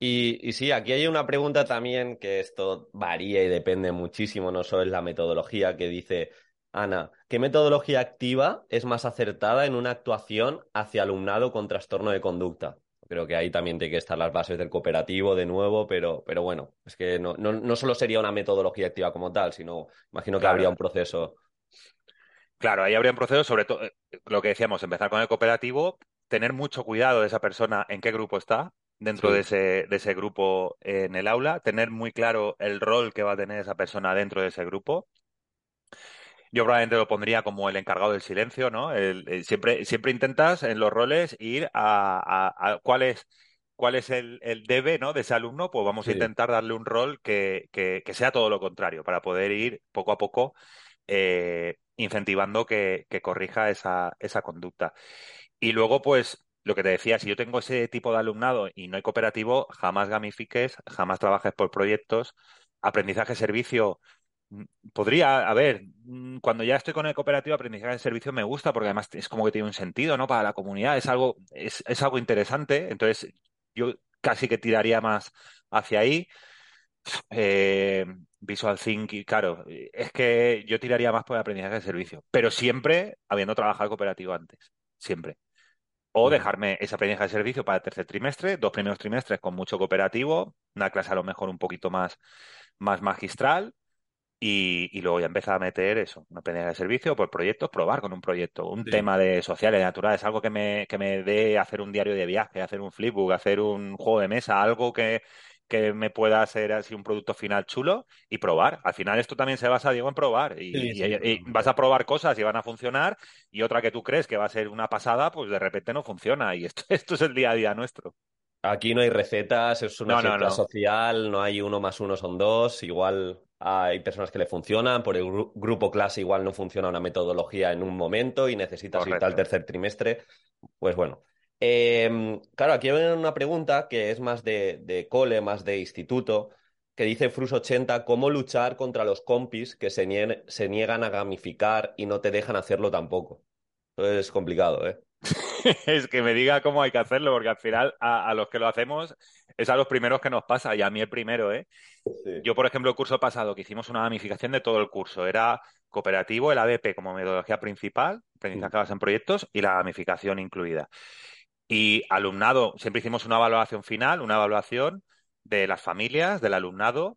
Y, y, sí, aquí hay una pregunta también que esto varía y depende muchísimo, no solo es la metodología que dice, Ana, ¿qué metodología activa es más acertada en una actuación hacia alumnado con trastorno de conducta? Creo que ahí también tiene que estar las bases del cooperativo de nuevo, pero, pero bueno, es que no, no, solo sería una metodología activa como tal, sino imagino que habría un proceso. Claro, ahí habría un proceso, sobre todo eh, lo que decíamos, empezar con el cooperativo, tener mucho cuidado de esa persona en qué grupo está, dentro de, ese, de ese grupo en el aula, tener muy claro el rol que va a tener esa persona dentro de ese grupo yo probablemente lo pondría como el encargado del silencio, ¿no? siempre, siempre intentas en los roles ir a, cuál es, cuál es el, debe ¿no? de ese alumno, pues vamos a intentar darle un rol que, sea todo lo contrario, para poder ir poco a poco eh, incentivando que, corrija esa, esa conducta. Y luego, pues, lo que te decía, si yo tengo ese tipo de alumnado y no hay cooperativo, jamás gamifiques, jamás trabajes por proyectos. Aprendizaje servicio, Mm, podría, a ver, mm, cuando ya estoy con el cooperativo, aprendizaje de servicio me gusta porque además es como que tiene un sentido, ¿no? Para la comunidad, es algo, es, es algo interesante. Entonces, yo casi que tiraría más hacia ahí. Eh, Visual Thinking, claro, es que yo tiraría más por el aprendizaje de servicio, pero siempre habiendo trabajado cooperativo antes, siempre. O dejarme ese aprendizaje de servicio para el tercer trimestre, dos primeros trimestres con mucho cooperativo, una clase a lo mejor un poquito más, más magistral, y, luego ya empezar a meter eso, una aprendizaje de servicio por proyectos, probar con un proyecto, un tema de sociales, de naturales, algo que me, que me dé hacer un diario de viaje, hacer un flipbook, hacer un juego de mesa, algo que, que me pueda hacer así un producto final chulo y probar. Al final esto también se basa, Diego, en probar. Y, vas a probar cosas y van a funcionar y otra que tú crees que va a ser una pasada, pues de repente no funciona. Y esto, *laughs* esto es el día a día nuestro. Aquí no hay recetas, es una no, social, no hay uno más uno son dos. Igual hay personas que le funcionan, por el grupo clase igual no funciona una metodología en un momento y necesitas ir al tercer trimestre. Pues bueno, Em, claro, aquí hay una pregunta que es más de, cole, más de instituto, que dice Frus80, ¿cómo luchar contra los compis que se, niegan a gamificar y no te dejan hacerlo tampoco? es complicado, ¿eh? *laughs* es que me diga cómo hay que hacerlo, porque al final a, los que lo hacemos es a los primeros que nos pasa, y a mí el primero, ¿eh? Yo, por ejemplo, el curso pasado que hicimos una gamificación de todo el curso, era cooperativo, el ABP como metodología principal, aprendizaje en proyectos, y la gamificación incluida. Y alumnado, siempre hicimos una evaluación final, una evaluación de las familias, del alumnado,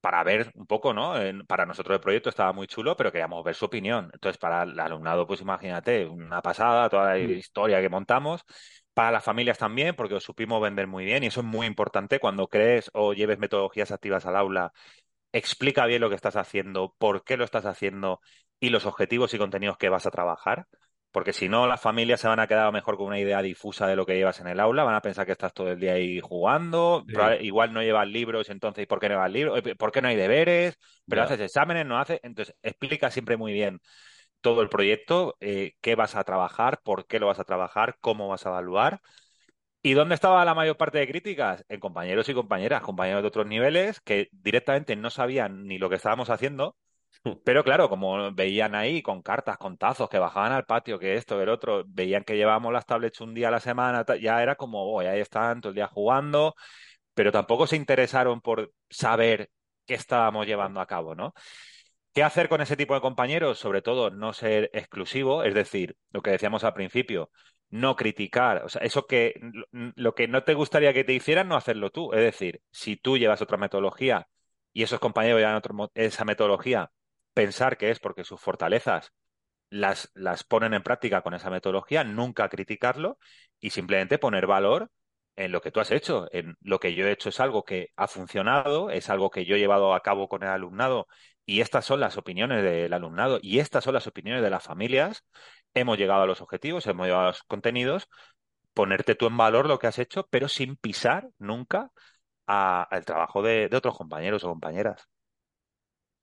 para ver un poco, ¿no? para nosotros el proyecto estaba muy chulo, pero queríamos ver su opinión. Entonces, para el alumnado, pues imagínate, una pasada, toda la mm. historia que montamos. Para las familias también, porque os supimos vender muy bien y eso es muy importante cuando crees o lleves metodologías activas al aula. Explica bien lo que estás haciendo, por qué lo estás haciendo y los objetivos y contenidos que vas a trabajar porque si no, las familias se van a quedar mejor con una idea difusa de lo que llevas en el aula, van a pensar que estás todo el día ahí jugando, igual no llevas libros, entonces ¿por qué no llevas libros? ¿Por qué no hay deberes? Pero haces exámenes, no haces, entonces explica siempre muy bien todo el proyecto, eh, qué vas a trabajar, por qué lo vas a trabajar, cómo vas a evaluar. ¿Y dónde estaba la mayor parte de críticas? En compañeros y compañeras, compañeros de otros niveles que directamente no sabían ni lo que estábamos haciendo *laughs* pero claro, como veían ahí con cartas, con tazos que bajaban al patio, que esto, que el otro, veían que llevábamos las tablets un día a la semana, ya era como, oh, ahí están todo el día jugando, pero tampoco se interesaron por saber qué estábamos llevando a cabo, ¿no? ¿Qué hacer con ese tipo de compañeros? Sobre todo, no ser exclusivo, es decir, lo que decíamos al principio, no criticar, o sea, eso que lo que no te gustaría que te hicieran, no hacerlo tú. Es decir, si tú llevas otra metodología y esos compañeros llevan otra, esa metodología, pensar que es porque sus fortalezas las, las ponen en práctica con esa metodología, nunca criticarlo y simplemente poner valor en lo que tú has hecho. En lo que yo he hecho es algo que ha funcionado, es algo que yo he llevado a cabo con el alumnado y estas son las opiniones del alumnado y estas son las opiniones de las familias. Hemos llegado a los objetivos, hemos llegado a los contenidos, ponerte tú en valor lo que has hecho, pero sin pisar nunca al trabajo de otros compañeros o compañeras.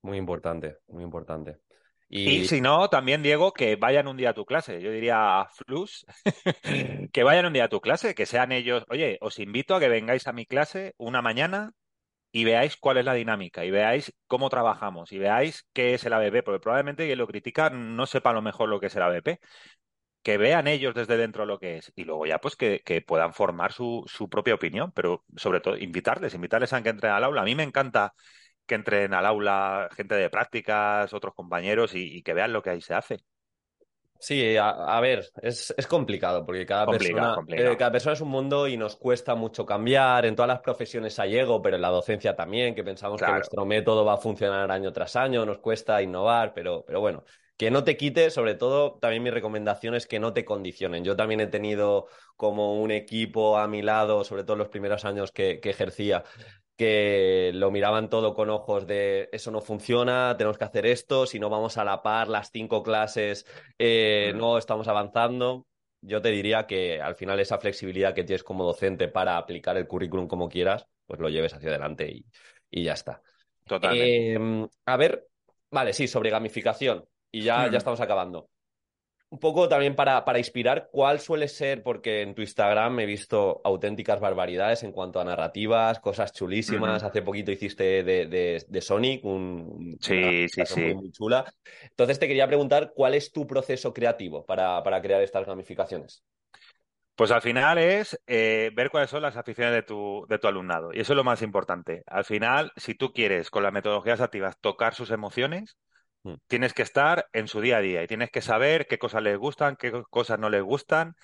Muy importante, muy importante. Y... si no, también, Diego, que vayan un día a tu clase. Yo diría a Flus, *laughs* que vayan un día a tu clase, que sean ellos. Oye, os invito a que vengáis a mi clase una mañana y veáis cuál es la dinámica y veáis cómo trabajamos y veáis qué es el ABP, porque probablemente quien lo critica no sepa a lo mejor lo que es el ABP. Que vean ellos desde dentro lo que es y luego ya pues que, que puedan formar su, su propia opinión, pero sobre todo invitarles, invitarles a que entren al aula. A mí me encanta que entren al aula gente de prácticas, otros compañeros y, que vean lo que ahí se hace. Sí, a, ver, es, complicado porque cada, persona, eh, cada persona es un mundo y nos cuesta mucho cambiar. En todas las profesiones hay ego, pero en la docencia también, que pensamos que nuestro método va a funcionar año tras año, nos cuesta innovar, pero, pero bueno, que no te quite, sobre todo, también mi recomendación es que no te condicionen. Yo también he tenido como un equipo a mi lado, sobre todo en los primeros años que ejercía, que lo miraban todo con ojos de eso no funciona, tenemos que hacer esto, si no vamos a la par las cinco clases, eh, no estamos avanzando. Yo te diría que al final esa flexibilidad que tienes como docente para aplicar el currículum como quieras, pues lo lleves hacia adelante y, ya está. Totalmente. Em, a ver, vale, sí, sobre gamificación. Y ya, ya estamos acabando un poco también para, para, inspirar, ¿cuál suele ser? Porque en tu Instagram he visto auténticas barbaridades en cuanto a narrativas, cosas chulísimas. Hace poquito hiciste de, de, Sonic, un, sí, sí, sí. Muy, chula. Entonces te quería preguntar, ¿cuál es tu proceso creativo para, para crear estas gamificaciones? Pues al final es eh, ver cuáles son las aficiones de tu, de tu alumnado. Y eso es lo más importante. Al final, si tú quieres con las metodologías activas tocar sus emociones, Mm. tienes que estar en su día a día y tienes que saber qué cosas les gustan, qué cosas no les gustan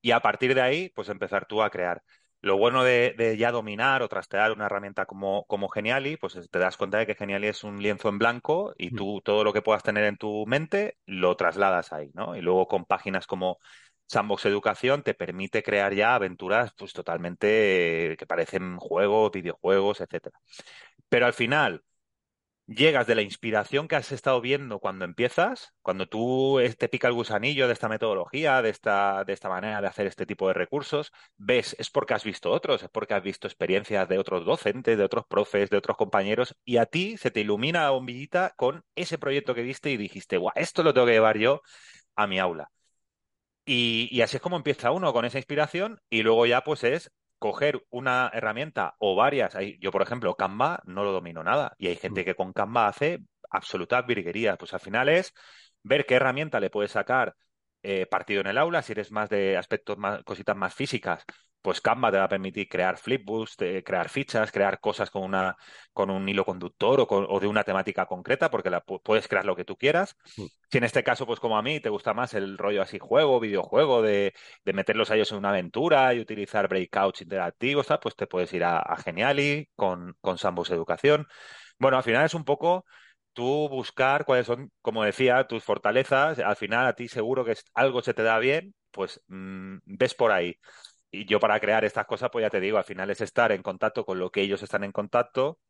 y a partir de ahí, pues empezar tú a crear. Lo bueno de, de ya dominar o trastear una herramienta como, como Geniali, pues es- te das cuenta de que Geniali es un lienzo en blanco y Mm. tú todo lo que puedas tener en tu mente lo trasladas ahí, ¿no? Y luego con páginas como Sandbox Educación te permite crear ya aventuras pues totalmente eh, que parecen juegos, videojuegos, etcétera. Pero al final llegas de la inspiración que has estado viendo cuando empiezas, cuando tú eh, te pica el gusanillo de esta metodología, de esta, de esta manera de hacer este tipo de recursos, ves, es porque has visto otros, es porque has visto experiencias de otros docentes, de otros profes, de otros compañeros, y a ti se te ilumina la bombillita con ese proyecto que viste y dijiste, guau, esto lo tengo que llevar yo a mi aula. Y, y así es como empieza uno con esa inspiración y luego ya pues es coger una herramienta o varias. Hay- Yo, por ejemplo, Canva no lo domino nada y hay gente que con Canva hace absolutas virguerías. Pues al final es ver qué herramienta le puedes sacar eh, partido en el aula. Si eres más de aspectos más, cositas más físicas, pues Canva te va a permitir crear flipbooks, eh, crear fichas, crear cosas con una, con un hilo conductor o, con- o de una temática concreta, porque la, pu- puedes crear lo que tú quieras. Mm. Si en este caso, pues como a mí, te gusta más el rollo así juego, videojuego, de, de meterlos a ellos en una aventura y utilizar breakouts interactivos, pues te puedes ir a, a Geniali con, con Sandbox Educación. Bueno, al final es un poco tú buscar cuáles son, como decía, tus fortalezas. Al final a ti seguro que es- algo se te da bien, pues mm, ves por ahí. Y yo para crear estas cosas, pues ya te digo, al final es estar en contacto con lo que ellos están en contacto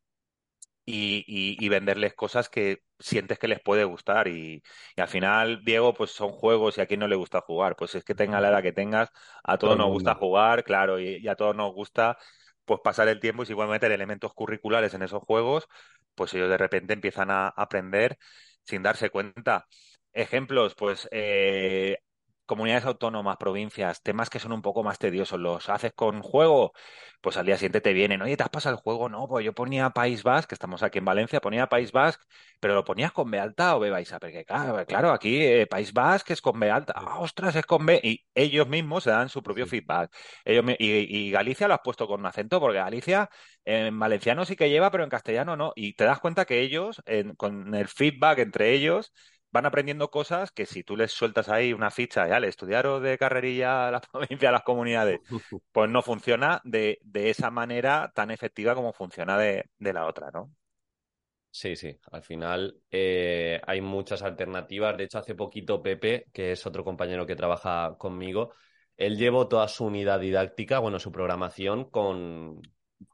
y, y- y venderles cosas que sientes que les puede gustar. Y, y al final, Diego, pues son juegos y a quién no le gusta jugar. Pues es que tenga la edad que tengas, a Todo todos el nos gusta jugar, claro, y, y a todos nos gusta pues pasar el tiempo y si pueden meter elementos curriculares en esos juegos, pues ellos de repente empiezan a aprender sin darse cuenta. Ejemplos, pues eh, comunidades autónomas, provincias, temas que son un poco más tediosos, los haces con juego, pues al día siguiente te vienen, oye, ¿te has pasado el juego? No, pues yo ponía País Basque, que estamos aquí en Valencia, ponía País Basque, pero lo ponías con B alta o B baixa, porque claro, claro, aquí eh, País Basque es con B alta, ah, ostras, es con B, y ellos mismos se dan su propio sí. feedback. Ellos, y Galicia lo has puesto con un acento, porque Galicia en valenciano sí que lleva, pero en castellano no, y te das cuenta que ellos, en- con el feedback entre ellos, van aprendiendo cosas que si tú les sueltas ahí una ficha, ya le estudiaron de carrerilla a la *laughs* provincia, a las comunidades, *laughs* pues no funciona de, de esa manera tan efectiva como funciona de, de la otra, ¿no? Sí, sí, al final eh, hay muchas alternativas. De hecho, hace poquito Pepe, que es otro compañero que trabaja conmigo, él llevó toda su unidad didáctica, bueno, su programación con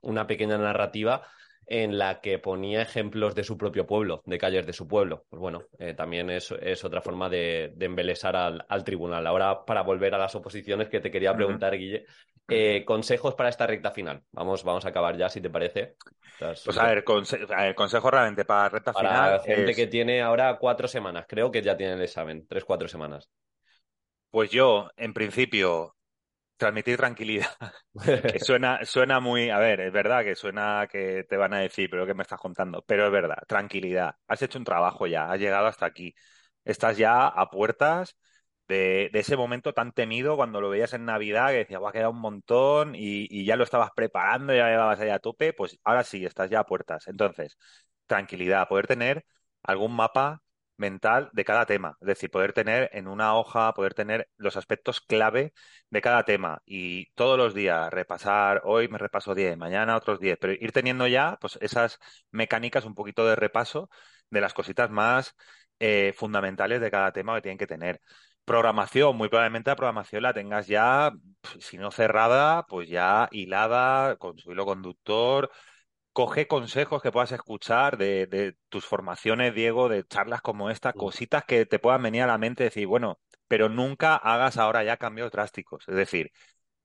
una pequeña narrativa en la que ponía ejemplos de su propio pueblo, de calles de su pueblo. Pues bueno, eh, también es, es otra forma de, de embelesar al, al tribunal. Ahora, para volver a las oposiciones que te quería preguntar, Guille, eh, consejos para esta recta final. Vamos, vamos a acabar ya, si te parece. Estás Pues a ver, conse- a ver, consejo realmente para recta para final gente es, que tiene ahora cuatro semanas, creo que ya tiene el examen, tres, cuatro semanas. pues yo, en principio, transmitir tranquilidad. *laughs* Que *laughs* suena, suena muy, a ver, es verdad que suena que te van a decir, pero ¿qué me estás contando? Pero es verdad, tranquilidad. Has hecho un trabajo ya, has llegado hasta aquí. Estás ya a puertas de, de ese momento tan temido cuando lo veías en Navidad, que decías, va a quedar un montón y, y ya lo estabas preparando, ya llevabas ahí a tope, pues ahora sí, estás ya a puertas. Entonces, tranquilidad, poder tener algún mapa mental de cada tema, es decir, poder tener en una hoja, poder tener los aspectos clave de cada tema y todos los días repasar, hoy me repaso 10, mañana otros 10, pero ir teniendo ya pues esas mecánicas un poquito de repaso de las cositas más eh, fundamentales de cada tema que tienen que tener. Programación, muy probablemente la programación la tengas ya, si no cerrada, pues ya hilada con su hilo conductor. Coge consejos que puedas escuchar de, de tus formaciones, Diego, de charlas como esta, cositas que te puedan venir a la mente y decir, bueno, pero nunca hagas ahora ya cambios drásticos. Es decir,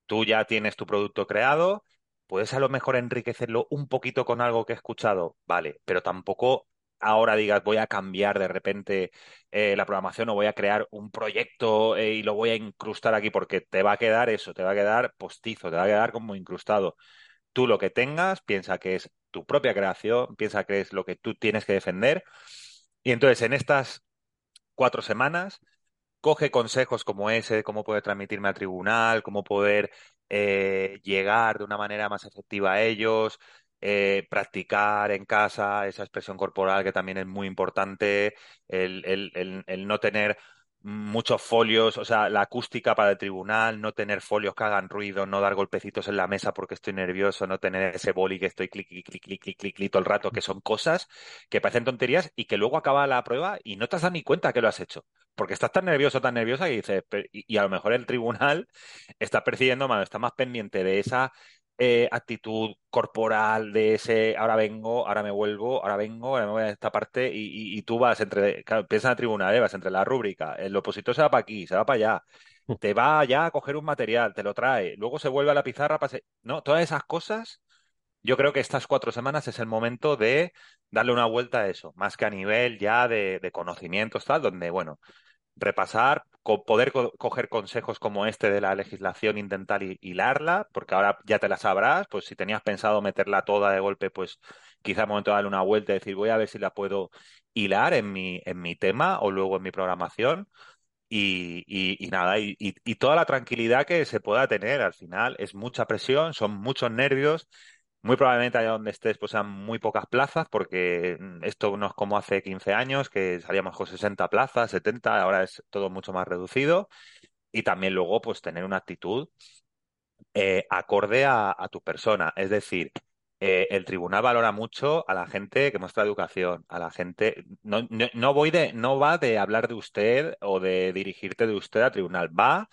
tú ya tienes tu producto creado, puedes a lo mejor enriquecerlo un poquito con algo que he escuchado, vale, pero tampoco ahora digas voy a cambiar de repente eh, la programación o voy a crear un proyecto eh, y lo voy a incrustar aquí porque te va a quedar eso, te va a quedar postizo, te va a quedar como incrustado. Tú lo que tengas, piensa que es tu propia creación, piensa que es lo que tú tienes que defender. Y entonces en estas cuatro semanas coge consejos como ese, cómo poder transmitirme al tribunal, cómo poder eh, llegar de una manera más efectiva a ellos, eh, practicar en casa esa expresión corporal que también es muy importante, el, el, el no tener muchos folios, o sea, la acústica para el tribunal, no tener folios que hagan ruido, no dar golpecitos en la mesa porque estoy nervioso, no tener ese boli que estoy clic, clic, clic, clic, clic, clic, todo el rato, que son cosas que parecen tonterías y que luego acaba la prueba y no te has dado ni cuenta que lo has hecho, porque estás tan nervioso, tan nerviosa y dices, y, a lo mejor el tribunal *laughs* está percibiendo, más, está más pendiente de esa eh, actitud corporal de ese ahora vengo, ahora me vuelvo, ahora vengo, ahora me voy a esta parte y, tú vas entre, claro, piensa en la tribuna, ¿eh? vas entre la rúbrica, el opositor se va para aquí, se va para allá, te va ya a coger un material, te lo trae, luego se vuelve a la pizarra, para no, todas esas cosas, yo creo que estas cuatro semanas es el momento de darle una vuelta a eso, más que a nivel ya de, de conocimientos, tal, donde, bueno, repasar, poder coger consejos como este de la legislación, intentar hilarla, porque ahora ya te la sabrás, pues si tenías pensado meterla toda de golpe, pues quizá momento de darle una vuelta y decir, voy a ver si la puedo hilar en mi, en mi tema o luego en mi programación. Y, nada, y, toda la tranquilidad que se pueda tener al final es mucha presión, son muchos nervios muy probablemente allá donde estés pues sean muy pocas plazas, porque mm, esto no es como hace 15 años, que salíamos con 60 plazas, 70, ahora es todo mucho más reducido. Y también luego pues tener una actitud eh, acorde a, tu persona. Es decir, eh, el tribunal valora mucho a la gente que muestra educación, a la gente. No, no, voy de, no va de hablar de usted o de dirigirte de usted al tribunal, va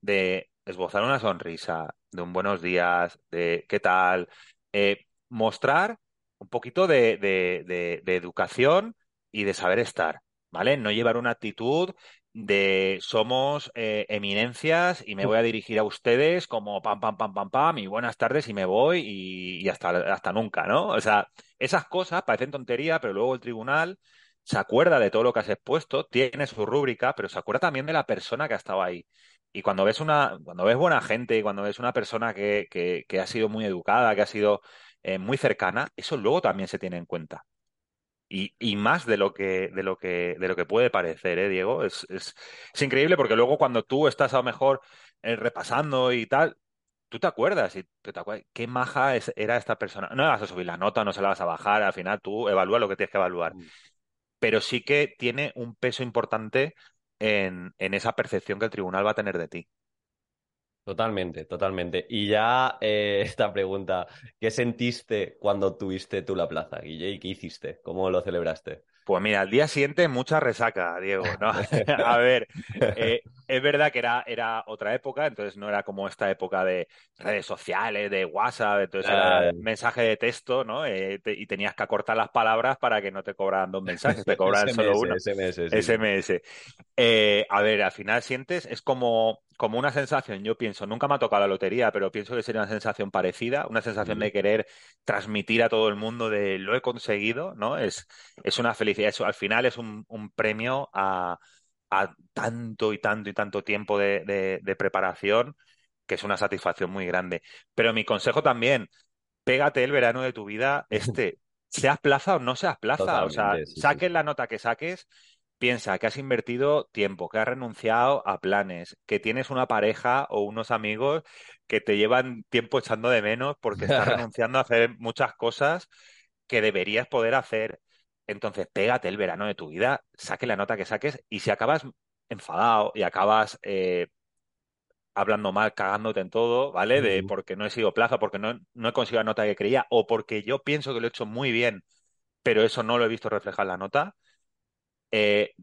de esbozar una sonrisa, de un buenos días, de qué tal, eh, mostrar un poquito de, educación y de saber estar, ¿vale? No llevar una actitud de somos eh, eminencias y me voy a dirigir a ustedes como pam, pam, pam, pam, pam, y buenas tardes y me voy y, hasta, hasta nunca, ¿no? O sea, esas cosas parecen tontería, pero luego el tribunal se acuerda de todo lo que has expuesto, tiene su rúbrica, pero se acuerda también de la persona que ha estado ahí. Y cuando ves una, cuando ves buena gente, cuando ves una persona que, que, ha sido muy educada, que ha sido eh, muy cercana, eso luego también se tiene en cuenta. Y, y, más de lo que, de lo que, de lo que puede parecer, ¿eh, Diego? Es, es, es increíble porque luego cuando tú estás a lo mejor eh, repasando y tal, tú te acuerdas y te acuerdas, qué maja era esta persona. No le vas a subir la nota, no se la vas a bajar, al final tú evalúas lo que tienes que evaluar. Mm. Pero sí que tiene un peso importante en, esa percepción que el tribunal va a tener de ti. Totalmente, totalmente. Y ya eh, *laughs* esta pregunta, ¿qué sentiste cuando tuviste tú la plaza, Guille? ¿Y qué hiciste? ¿Cómo lo celebraste? Pues mira, al día siguiente mucha resaca, Diego. ¿no? *laughs* *laughs* a ver, eh, es verdad que era, era otra época, entonces no era como esta época de redes sociales, de WhatsApp, entonces era mensaje de texto, ¿no? Eh, y tenías que acortar las palabras para que no te cobraran dos mensajes, te *laughs* cobraran solo uno. SMS. SMS. Eh, a ver, al final sientes, es como, como una sensación, yo pienso, nunca me ha tocado la lotería, pero pienso que sería una sensación parecida, una sensación de querer transmitir a todo el mundo de lo he conseguido, ¿no? Es, es una felicidad, eso al final es un, un premio a a tanto y tanto y tanto tiempo de, preparación, que es una satisfacción muy grande. Pero mi consejo también, pégate el verano de tu vida, *laughs* este, seas plaza o no seas plaza, o sea, saques la nota que saques, piensa que has invertido tiempo, que has renunciado a planes, que tienes una pareja o unos amigos que te llevan tiempo echando de menos porque estás *laughs* renunciando a hacer muchas cosas que deberías poder hacer. Entonces, pégate el verano de tu vida, saque la nota que saques y si acabas enfadado y acabas eh, hablando mal, cagándote en todo, ¿vale? De porque no he sido plaza, porque no, no he conseguido la nota que creía o porque yo pienso que lo he hecho muy bien, pero eso no lo he visto reflejar en la nota. Eh,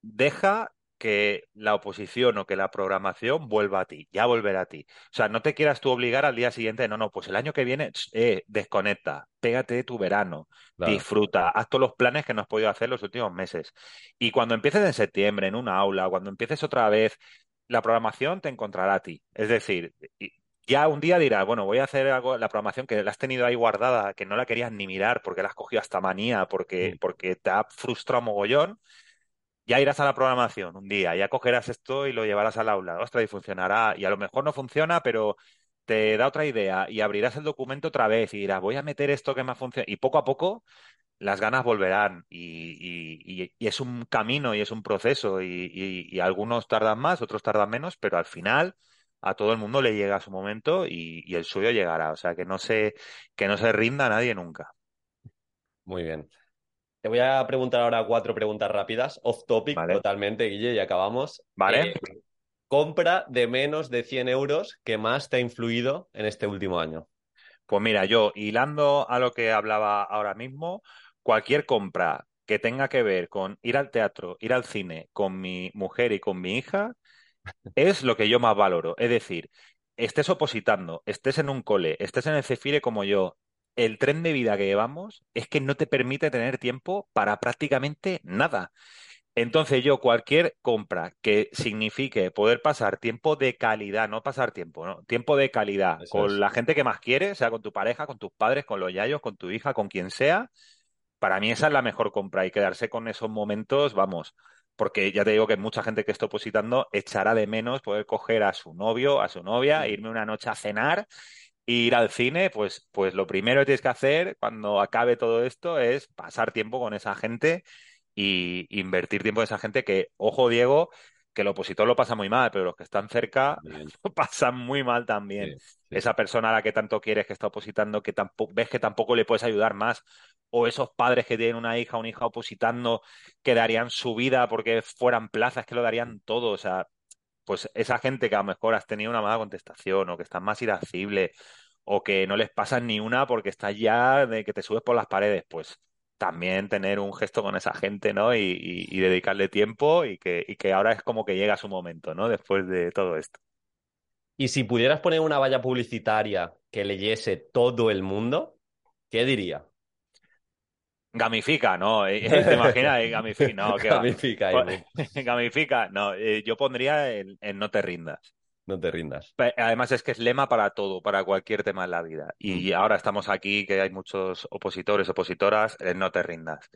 deja que la oposición o que la programación vuelva a ti, ya volverá a ti. O sea, no te quieras tú obligar al día siguiente, no, no, pues el año que viene, eh, desconecta, pégate de tu verano, disfruta, haz todos los planes que no has podido hacer los últimos meses. Y cuando empieces en septiembre, en una aula, cuando empieces otra vez, la programación te encontrará a ti. Es decir, ya un día dirás, bueno, voy a hacer algo, la programación que la has tenido ahí guardada, que no la querías ni mirar porque la has cogido hasta manía, porque, porque te ha frustrado mogollón ya irás a la programación un día, ya cogerás esto y lo llevarás al aula, ostras, y funcionará. Y a lo mejor no funciona, pero te da otra idea y abrirás el documento otra vez y dirás, voy a meter esto que me ha funcionado. Y poco a poco las ganas volverán y, es un camino y es un proceso y, algunos tardan más, otros tardan menos, pero al final a todo el mundo le llega su momento y, el suyo llegará. O sea, que no se, que no se rinda a nadie nunca. Muy bien. Te voy a preguntar ahora cuatro preguntas rápidas, off topic totalmente, Guille, y acabamos. Vale. Eh, compra de menos de 100 euros que más te ha influido en este último año. Pues mira, yo hilando a lo que hablaba ahora mismo, cualquier compra que tenga que ver con ir al teatro, ir al cine con mi mujer y con mi hija, es lo que yo más valoro. Es decir, estés opositando, estés en un cole, estés en el Cefire como yo, el tren de vida que llevamos es que no te permite tener tiempo para prácticamente nada. Entonces yo cualquier compra que signifique poder pasar tiempo de calidad, no pasar tiempo, ¿no? Tiempo de calidad con la gente que más quiere, sea con tu pareja, con tus padres, con los yayos, con tu hija, con quien sea, para mí esa es la mejor compra y quedarse con esos momentos, vamos, porque ya te digo que mucha gente que está opositando echará de menos poder coger a su novio, a su novia, irme una noche a cenar ir al cine, pues, pues lo primero que tienes que hacer cuando acabe todo esto es pasar tiempo con esa gente y invertir tiempo en esa gente que, ojo Diego, que el opositor lo pasa muy mal, pero los que están cerca *laughs* lo pasan muy mal también. Esa persona a la que tanto quieres que está opositando, que tampoco, ves que tampoco le puedes ayudar más, o esos padres que tienen una hija o una hija opositando, que darían su vida porque fueran plazas, que lo darían todo. O sea, pues esa gente que a lo mejor has tenido una mala contestación o que están más irascibles o que no les pasa ni una porque está ya de que te subes por las paredes, pues también tener un gesto con esa gente, ¿no? Y, dedicarle tiempo y que, y que ahora es como que llega su momento, ¿no? Después de todo esto. Y si pudieras poner una valla publicitaria que leyese todo el mundo, ¿qué diría? Gamifica, ¿no? *laughs* Eh, ¿Te imaginas? Eh, gamifica, no, ¿qué Gamifica. *laughs* Gamifica, no. Eh, yo pondría en, No te rindas. No te rindas. Además es que es lema para todo, para cualquier tema en la vida. Y mm. ahora estamos aquí, que hay muchos opositores, opositoras, no te rindas.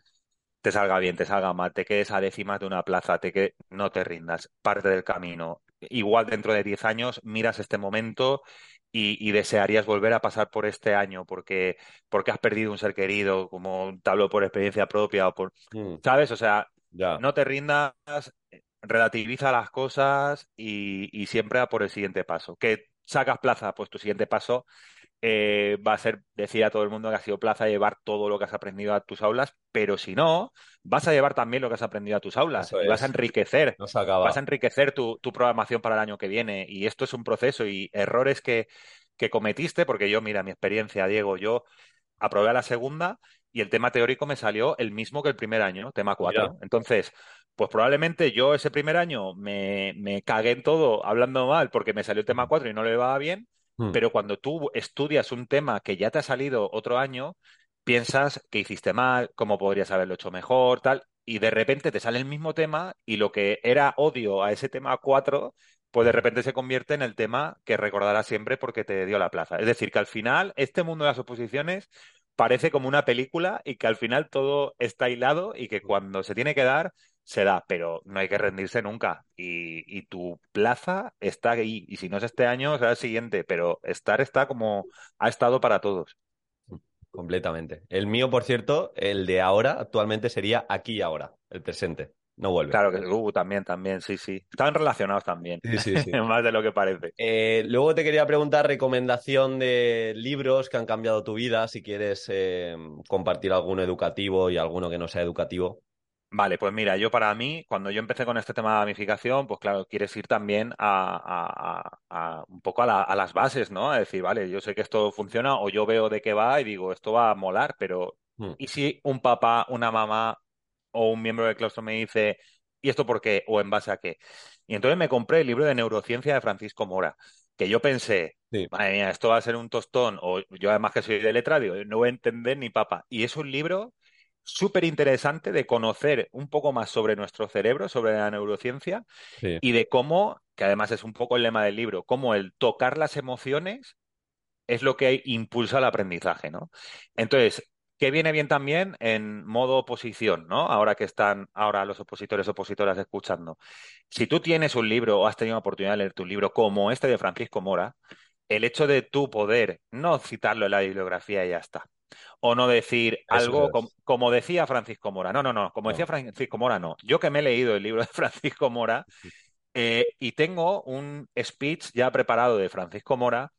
Te salga bien, te salga mal, te quedes a décimas de una plaza, te que no te rindas, parte del camino. Igual dentro de 10 años miras este momento y, desearías volver a pasar por este año porque, porque has perdido un ser querido, como te hablo por experiencia propia o por, mm. ¿sabes? O sea, no te rindas, relativiza las cosas y, y, siempre a por el siguiente paso. Que sacas plaza, pues tu siguiente paso eh, va a ser decir a todo el mundo que ha sido plaza llevar todo lo que has aprendido a tus aulas, pero si no, vas a llevar también lo que has aprendido a tus aulas y vas a enriquecer, vas a enriquecer tu, programación para el año que viene. Y esto es un proceso y errores que, que cometiste, porque yo, mira, mi experiencia, Diego, yo aprobé a la segunda y el tema teórico me salió el mismo que el primer año, tema 4. Entonces, pues probablemente yo ese primer año me, me cagué en todo hablando mal porque me salió el tema 4 y no le iba bien Hmm. Pero cuando tú estudias un tema que ya te ha salido otro año, piensas que hiciste mal, cómo podrías haberlo hecho mejor, tal, y de repente te sale el mismo tema y lo que era odio a ese tema 4, pues de repente se convierte en el tema que recordarás siempre porque te dio la plaza. Es decir, que al final este mundo de las oposiciones parece como una película y que al final todo está hilado y que cuando se tiene que dar, se da, pero no hay que rendirse nunca. Y, tu plaza está ahí. Y si no es este año, será el siguiente, pero estar está como ha estado para todos. Completamente. El mío, por cierto, el de ahora, actualmente sería aquí y ahora, el presente. No vuelve. Claro que uh, también, también, sí, sí. Están relacionados también. Sí, sí, sí. *laughs* Más de lo que parece. Eh, luego te quería preguntar recomendación de libros que han cambiado tu vida, si quieres eh, compartir alguno educativo y alguno que no sea educativo. Vale, pues mira, yo para mí, cuando yo empecé con este tema de gamificación, pues claro, quieres ir también a, un poco a, las bases, ¿no? A decir, vale, yo sé que esto funciona o yo veo de qué va y digo, esto va a molar, pero hmm. ¿y si un papá, una mamá o un miembro del claustro me dice, ¿y esto por qué? ¿O en base a qué? Y entonces me compré el libro de neurociencia de Francisco Mora, que yo pensé, madre mía, esto va a ser un tostón, o yo además que soy de letra, digo, no voy a entender ni papa. Y es un libro súper interesante de conocer un poco más sobre nuestro cerebro, sobre la neurociencia y de cómo, que además es un poco el lema del libro, cómo el tocar las emociones es lo que impulsa el aprendizaje, ¿no? Entonces, ¿qué viene bien también en modo oposición, ¿no? Ahora que están ahora los opositores opositoras escuchando. Si tú tienes un libro o has tenido la oportunidad de leer tu libro como este de Francisco Mora, el hecho de tú poder no citarlo en la bibliografía y ya está. O no decir algo como, decía Francisco Mora. No, no, no, como decía Francisco Mora, no. Yo que me he leído el libro de *laughs* Francisco Mora eh, y tengo un speech ya preparado de Francisco Mora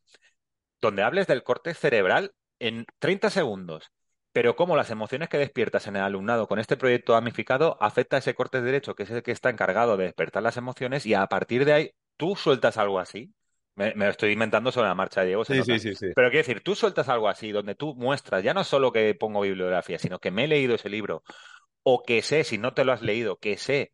donde hables del corte cerebral en 30 segundos pero cómo las emociones que despiertas en el alumnado con este proyecto gamificado afecta a ese corte derecho, que es el que está encargado de despertar las emociones, y a partir de ahí tú sueltas algo así. Me, lo estoy inventando sobre la marcha, Diego. Sí, sí, sí, Pero quiero decir, tú sueltas algo así, donde tú muestras, ya no solo que pongo bibliografía, sino que me he leído ese libro, o que sé, si no te lo has leído, que sé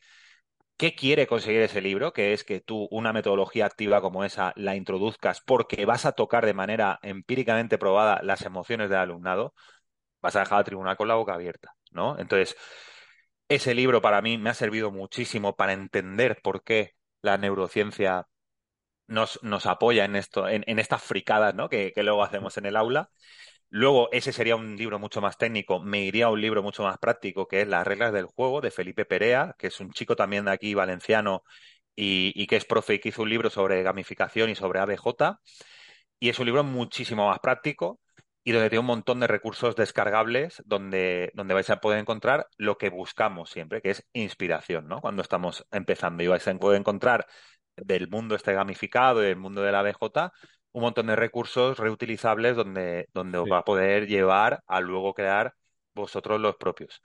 qué quiere conseguir ese libro, que es que tú una metodología activa como esa la introduzcas porque vas a tocar de manera empíricamente probada las emociones del alumnado vas a dejar al tribunal con la boca abierta, ¿no? Entonces, ese libro para mí me ha servido muchísimo para entender por qué la neurociencia nos, nos apoya en esto, en, estas fricadas, ¿no? Que, luego hacemos en el aula. Luego, ese sería un libro mucho más técnico. Me iría a un libro mucho más práctico, que es Las reglas del juego, de Felipe Perea, que es un chico también de aquí, valenciano, y, y que es profe y que hizo un libro sobre gamificación y sobre ABJ. Y es un libro muchísimo más práctico y donde tiene un montón de recursos descargables donde, donde vais a poder encontrar lo que buscamos siempre, que es inspiración, ¿no? Cuando estamos empezando y vais a poder encontrar del mundo este gamificado y del mundo de la BJ un montón de recursos reutilizables donde, donde os va a poder llevar a luego crear vosotros los propios.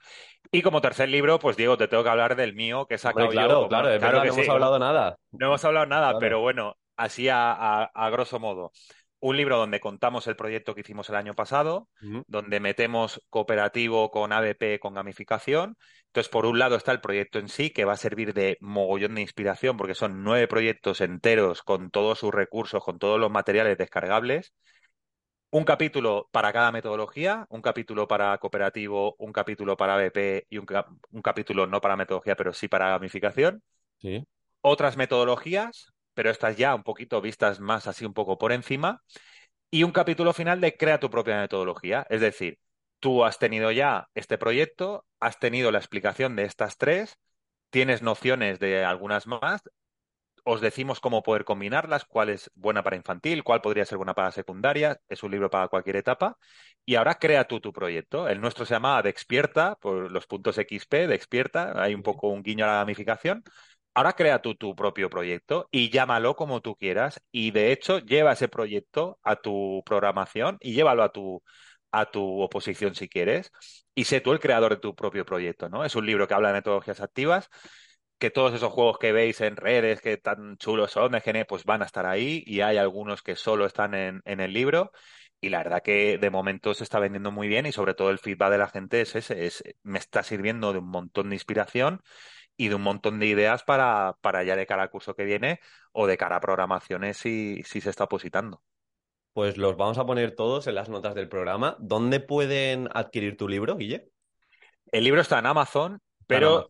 Y como tercer libro, pues Diego, te tengo que hablar del mío, que he sacado claro, Claro, claro, no hemos hablado nada. No hemos hablado nada, pero bueno, así a, a grosso modo un libro donde contamos el proyecto que hicimos el año pasado, donde metemos cooperativo con ABP, con gamificación. Entonces, por un lado está el proyecto en sí, que va a servir de mogollón de inspiración, porque son nueve proyectos enteros con todos sus recursos, con todos los materiales descargables. Un capítulo para cada metodología, un capítulo para cooperativo, un capítulo para ABP y un, capítulo no para metodología, pero sí para gamificación. Otras metodologías, pero estas ya un poquito vistas más así un poco por encima. Y un capítulo final de crea tu propia metodología. Es decir, tú has tenido ya este proyecto, has tenido la explicación de estas tres, tienes nociones de algunas más, os decimos cómo poder combinarlas, cuál es buena para infantil, cuál podría ser buena para secundaria, es un libro para cualquier etapa, y ahora crea tú tu proyecto. El nuestro se llama Dexpierta, por los puntos XP, Dexpierta, hay un poco un guiño a la gamificación, Ahora crea tú tu propio proyecto y llámalo como tú quieras y de hecho lleva ese proyecto a tu programación y llévalo a tu, a tu oposición si quieres y sé tú el creador de tu propio proyecto, ¿no? Es un libro que habla de metodologías activas, que todos esos juegos que veis en redes que tan chulos son de GN, pues van a estar ahí y hay algunos que solo están en, en el libro y la verdad que de momento se está vendiendo muy bien y sobre todo el feedback de la gente es ese, es, me está sirviendo de un montón de inspiración y de un montón de ideas para, para ya de cara al curso que viene o de cara a programaciones si, si se está opositando. Pues los vamos a poner todos en las notas del programa. ¿Dónde pueden adquirir tu libro, Guille? El libro está en Amazon, pero,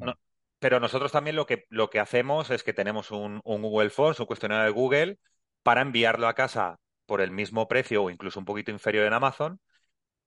pero nosotros también lo que, lo que hacemos es que tenemos un, un Google Forms, un cuestionario de Google, para enviarlo a casa por el mismo precio o incluso un poquito inferior en Amazon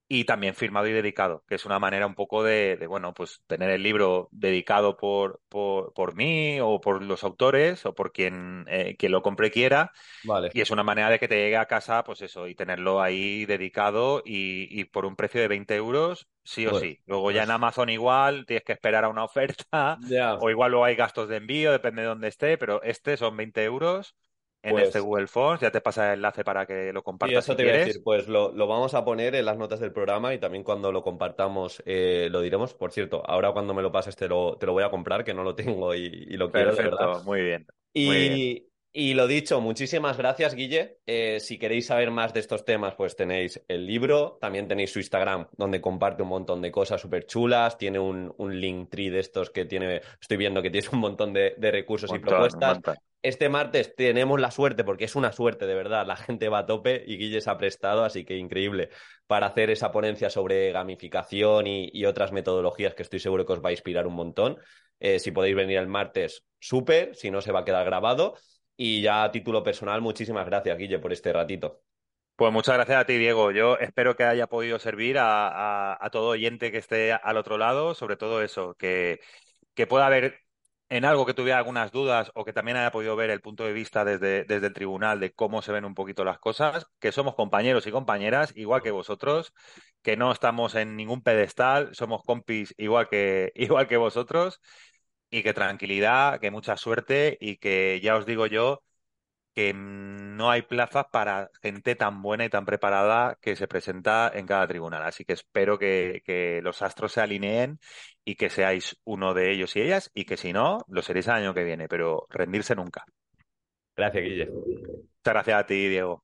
y también firmado y dedicado, que es una manera un poco de, bueno, pues tener el libro dedicado por, por, mí o por los autores o por quien, eh, quien lo compre quiera. Vale. Y es una manera de que te llegue a casa, pues eso, y tenerlo ahí dedicado y, por un precio de 20 euros, sí o sí. Luego ya en pues Amazon igual tienes que esperar a una oferta *laughs* o igual luego hay gastos de envío, depende de dónde esté, pero este son 20 euros en este pues Google Forms. Ya te pasa el enlace para que lo compartas. Y eso te voy a decir, pues lo, vamos a poner en las notas del programa y también cuando lo compartamos eh, lo diremos. Por cierto, ahora cuando me lo pases te lo, te lo voy a comprar, que no lo tengo y, lo quiero, de verdad. Muy bien. Y, y lo dicho, muchísimas gracias, Guille. Eh, si queréis saber más de estos temas, pues tenéis el libro, también tenéis su Instagram, donde comparte un montón de cosas súper chulas. Tiene un, un link tree de estos que tiene, estoy viendo que tiene un montón de, recursos y propuestas. Este martes tenemos la suerte, porque es una suerte de verdad, la gente va a tope y Guille se ha prestado, así que increíble, para hacer esa ponencia sobre gamificación y, otras metodologías que estoy seguro que os va a inspirar un montón. Eh, si podéis venir el martes, súper, si no se va a quedar grabado. Y ya a título personal, muchísimas gracias, Guille, por este ratito. Pues muchas gracias a ti, Diego. Yo espero que haya podido servir a, todo oyente que esté al otro lado, sobre todo eso, que, que pueda haber en algo que tuviera algunas dudas o que también haya podido ver el punto de vista desde, desde el tribunal de cómo se ven un poquito las cosas, que somos compañeros y compañeras, igual que vosotros, que no estamos en ningún pedestal, somos compis igual que, *laughs* igual que vosotros, y que tranquilidad, que mucha suerte y que ya os digo yo que no hay plazas para gente tan buena y tan preparada que se presenta en cada tribunal. Así que espero que, los astros se alineen y que seáis uno de ellos y ellas, y que si no, lo seréis el año que viene, pero rendirse nunca. Gracias, Guille. Muchas gracias a ti, Diego.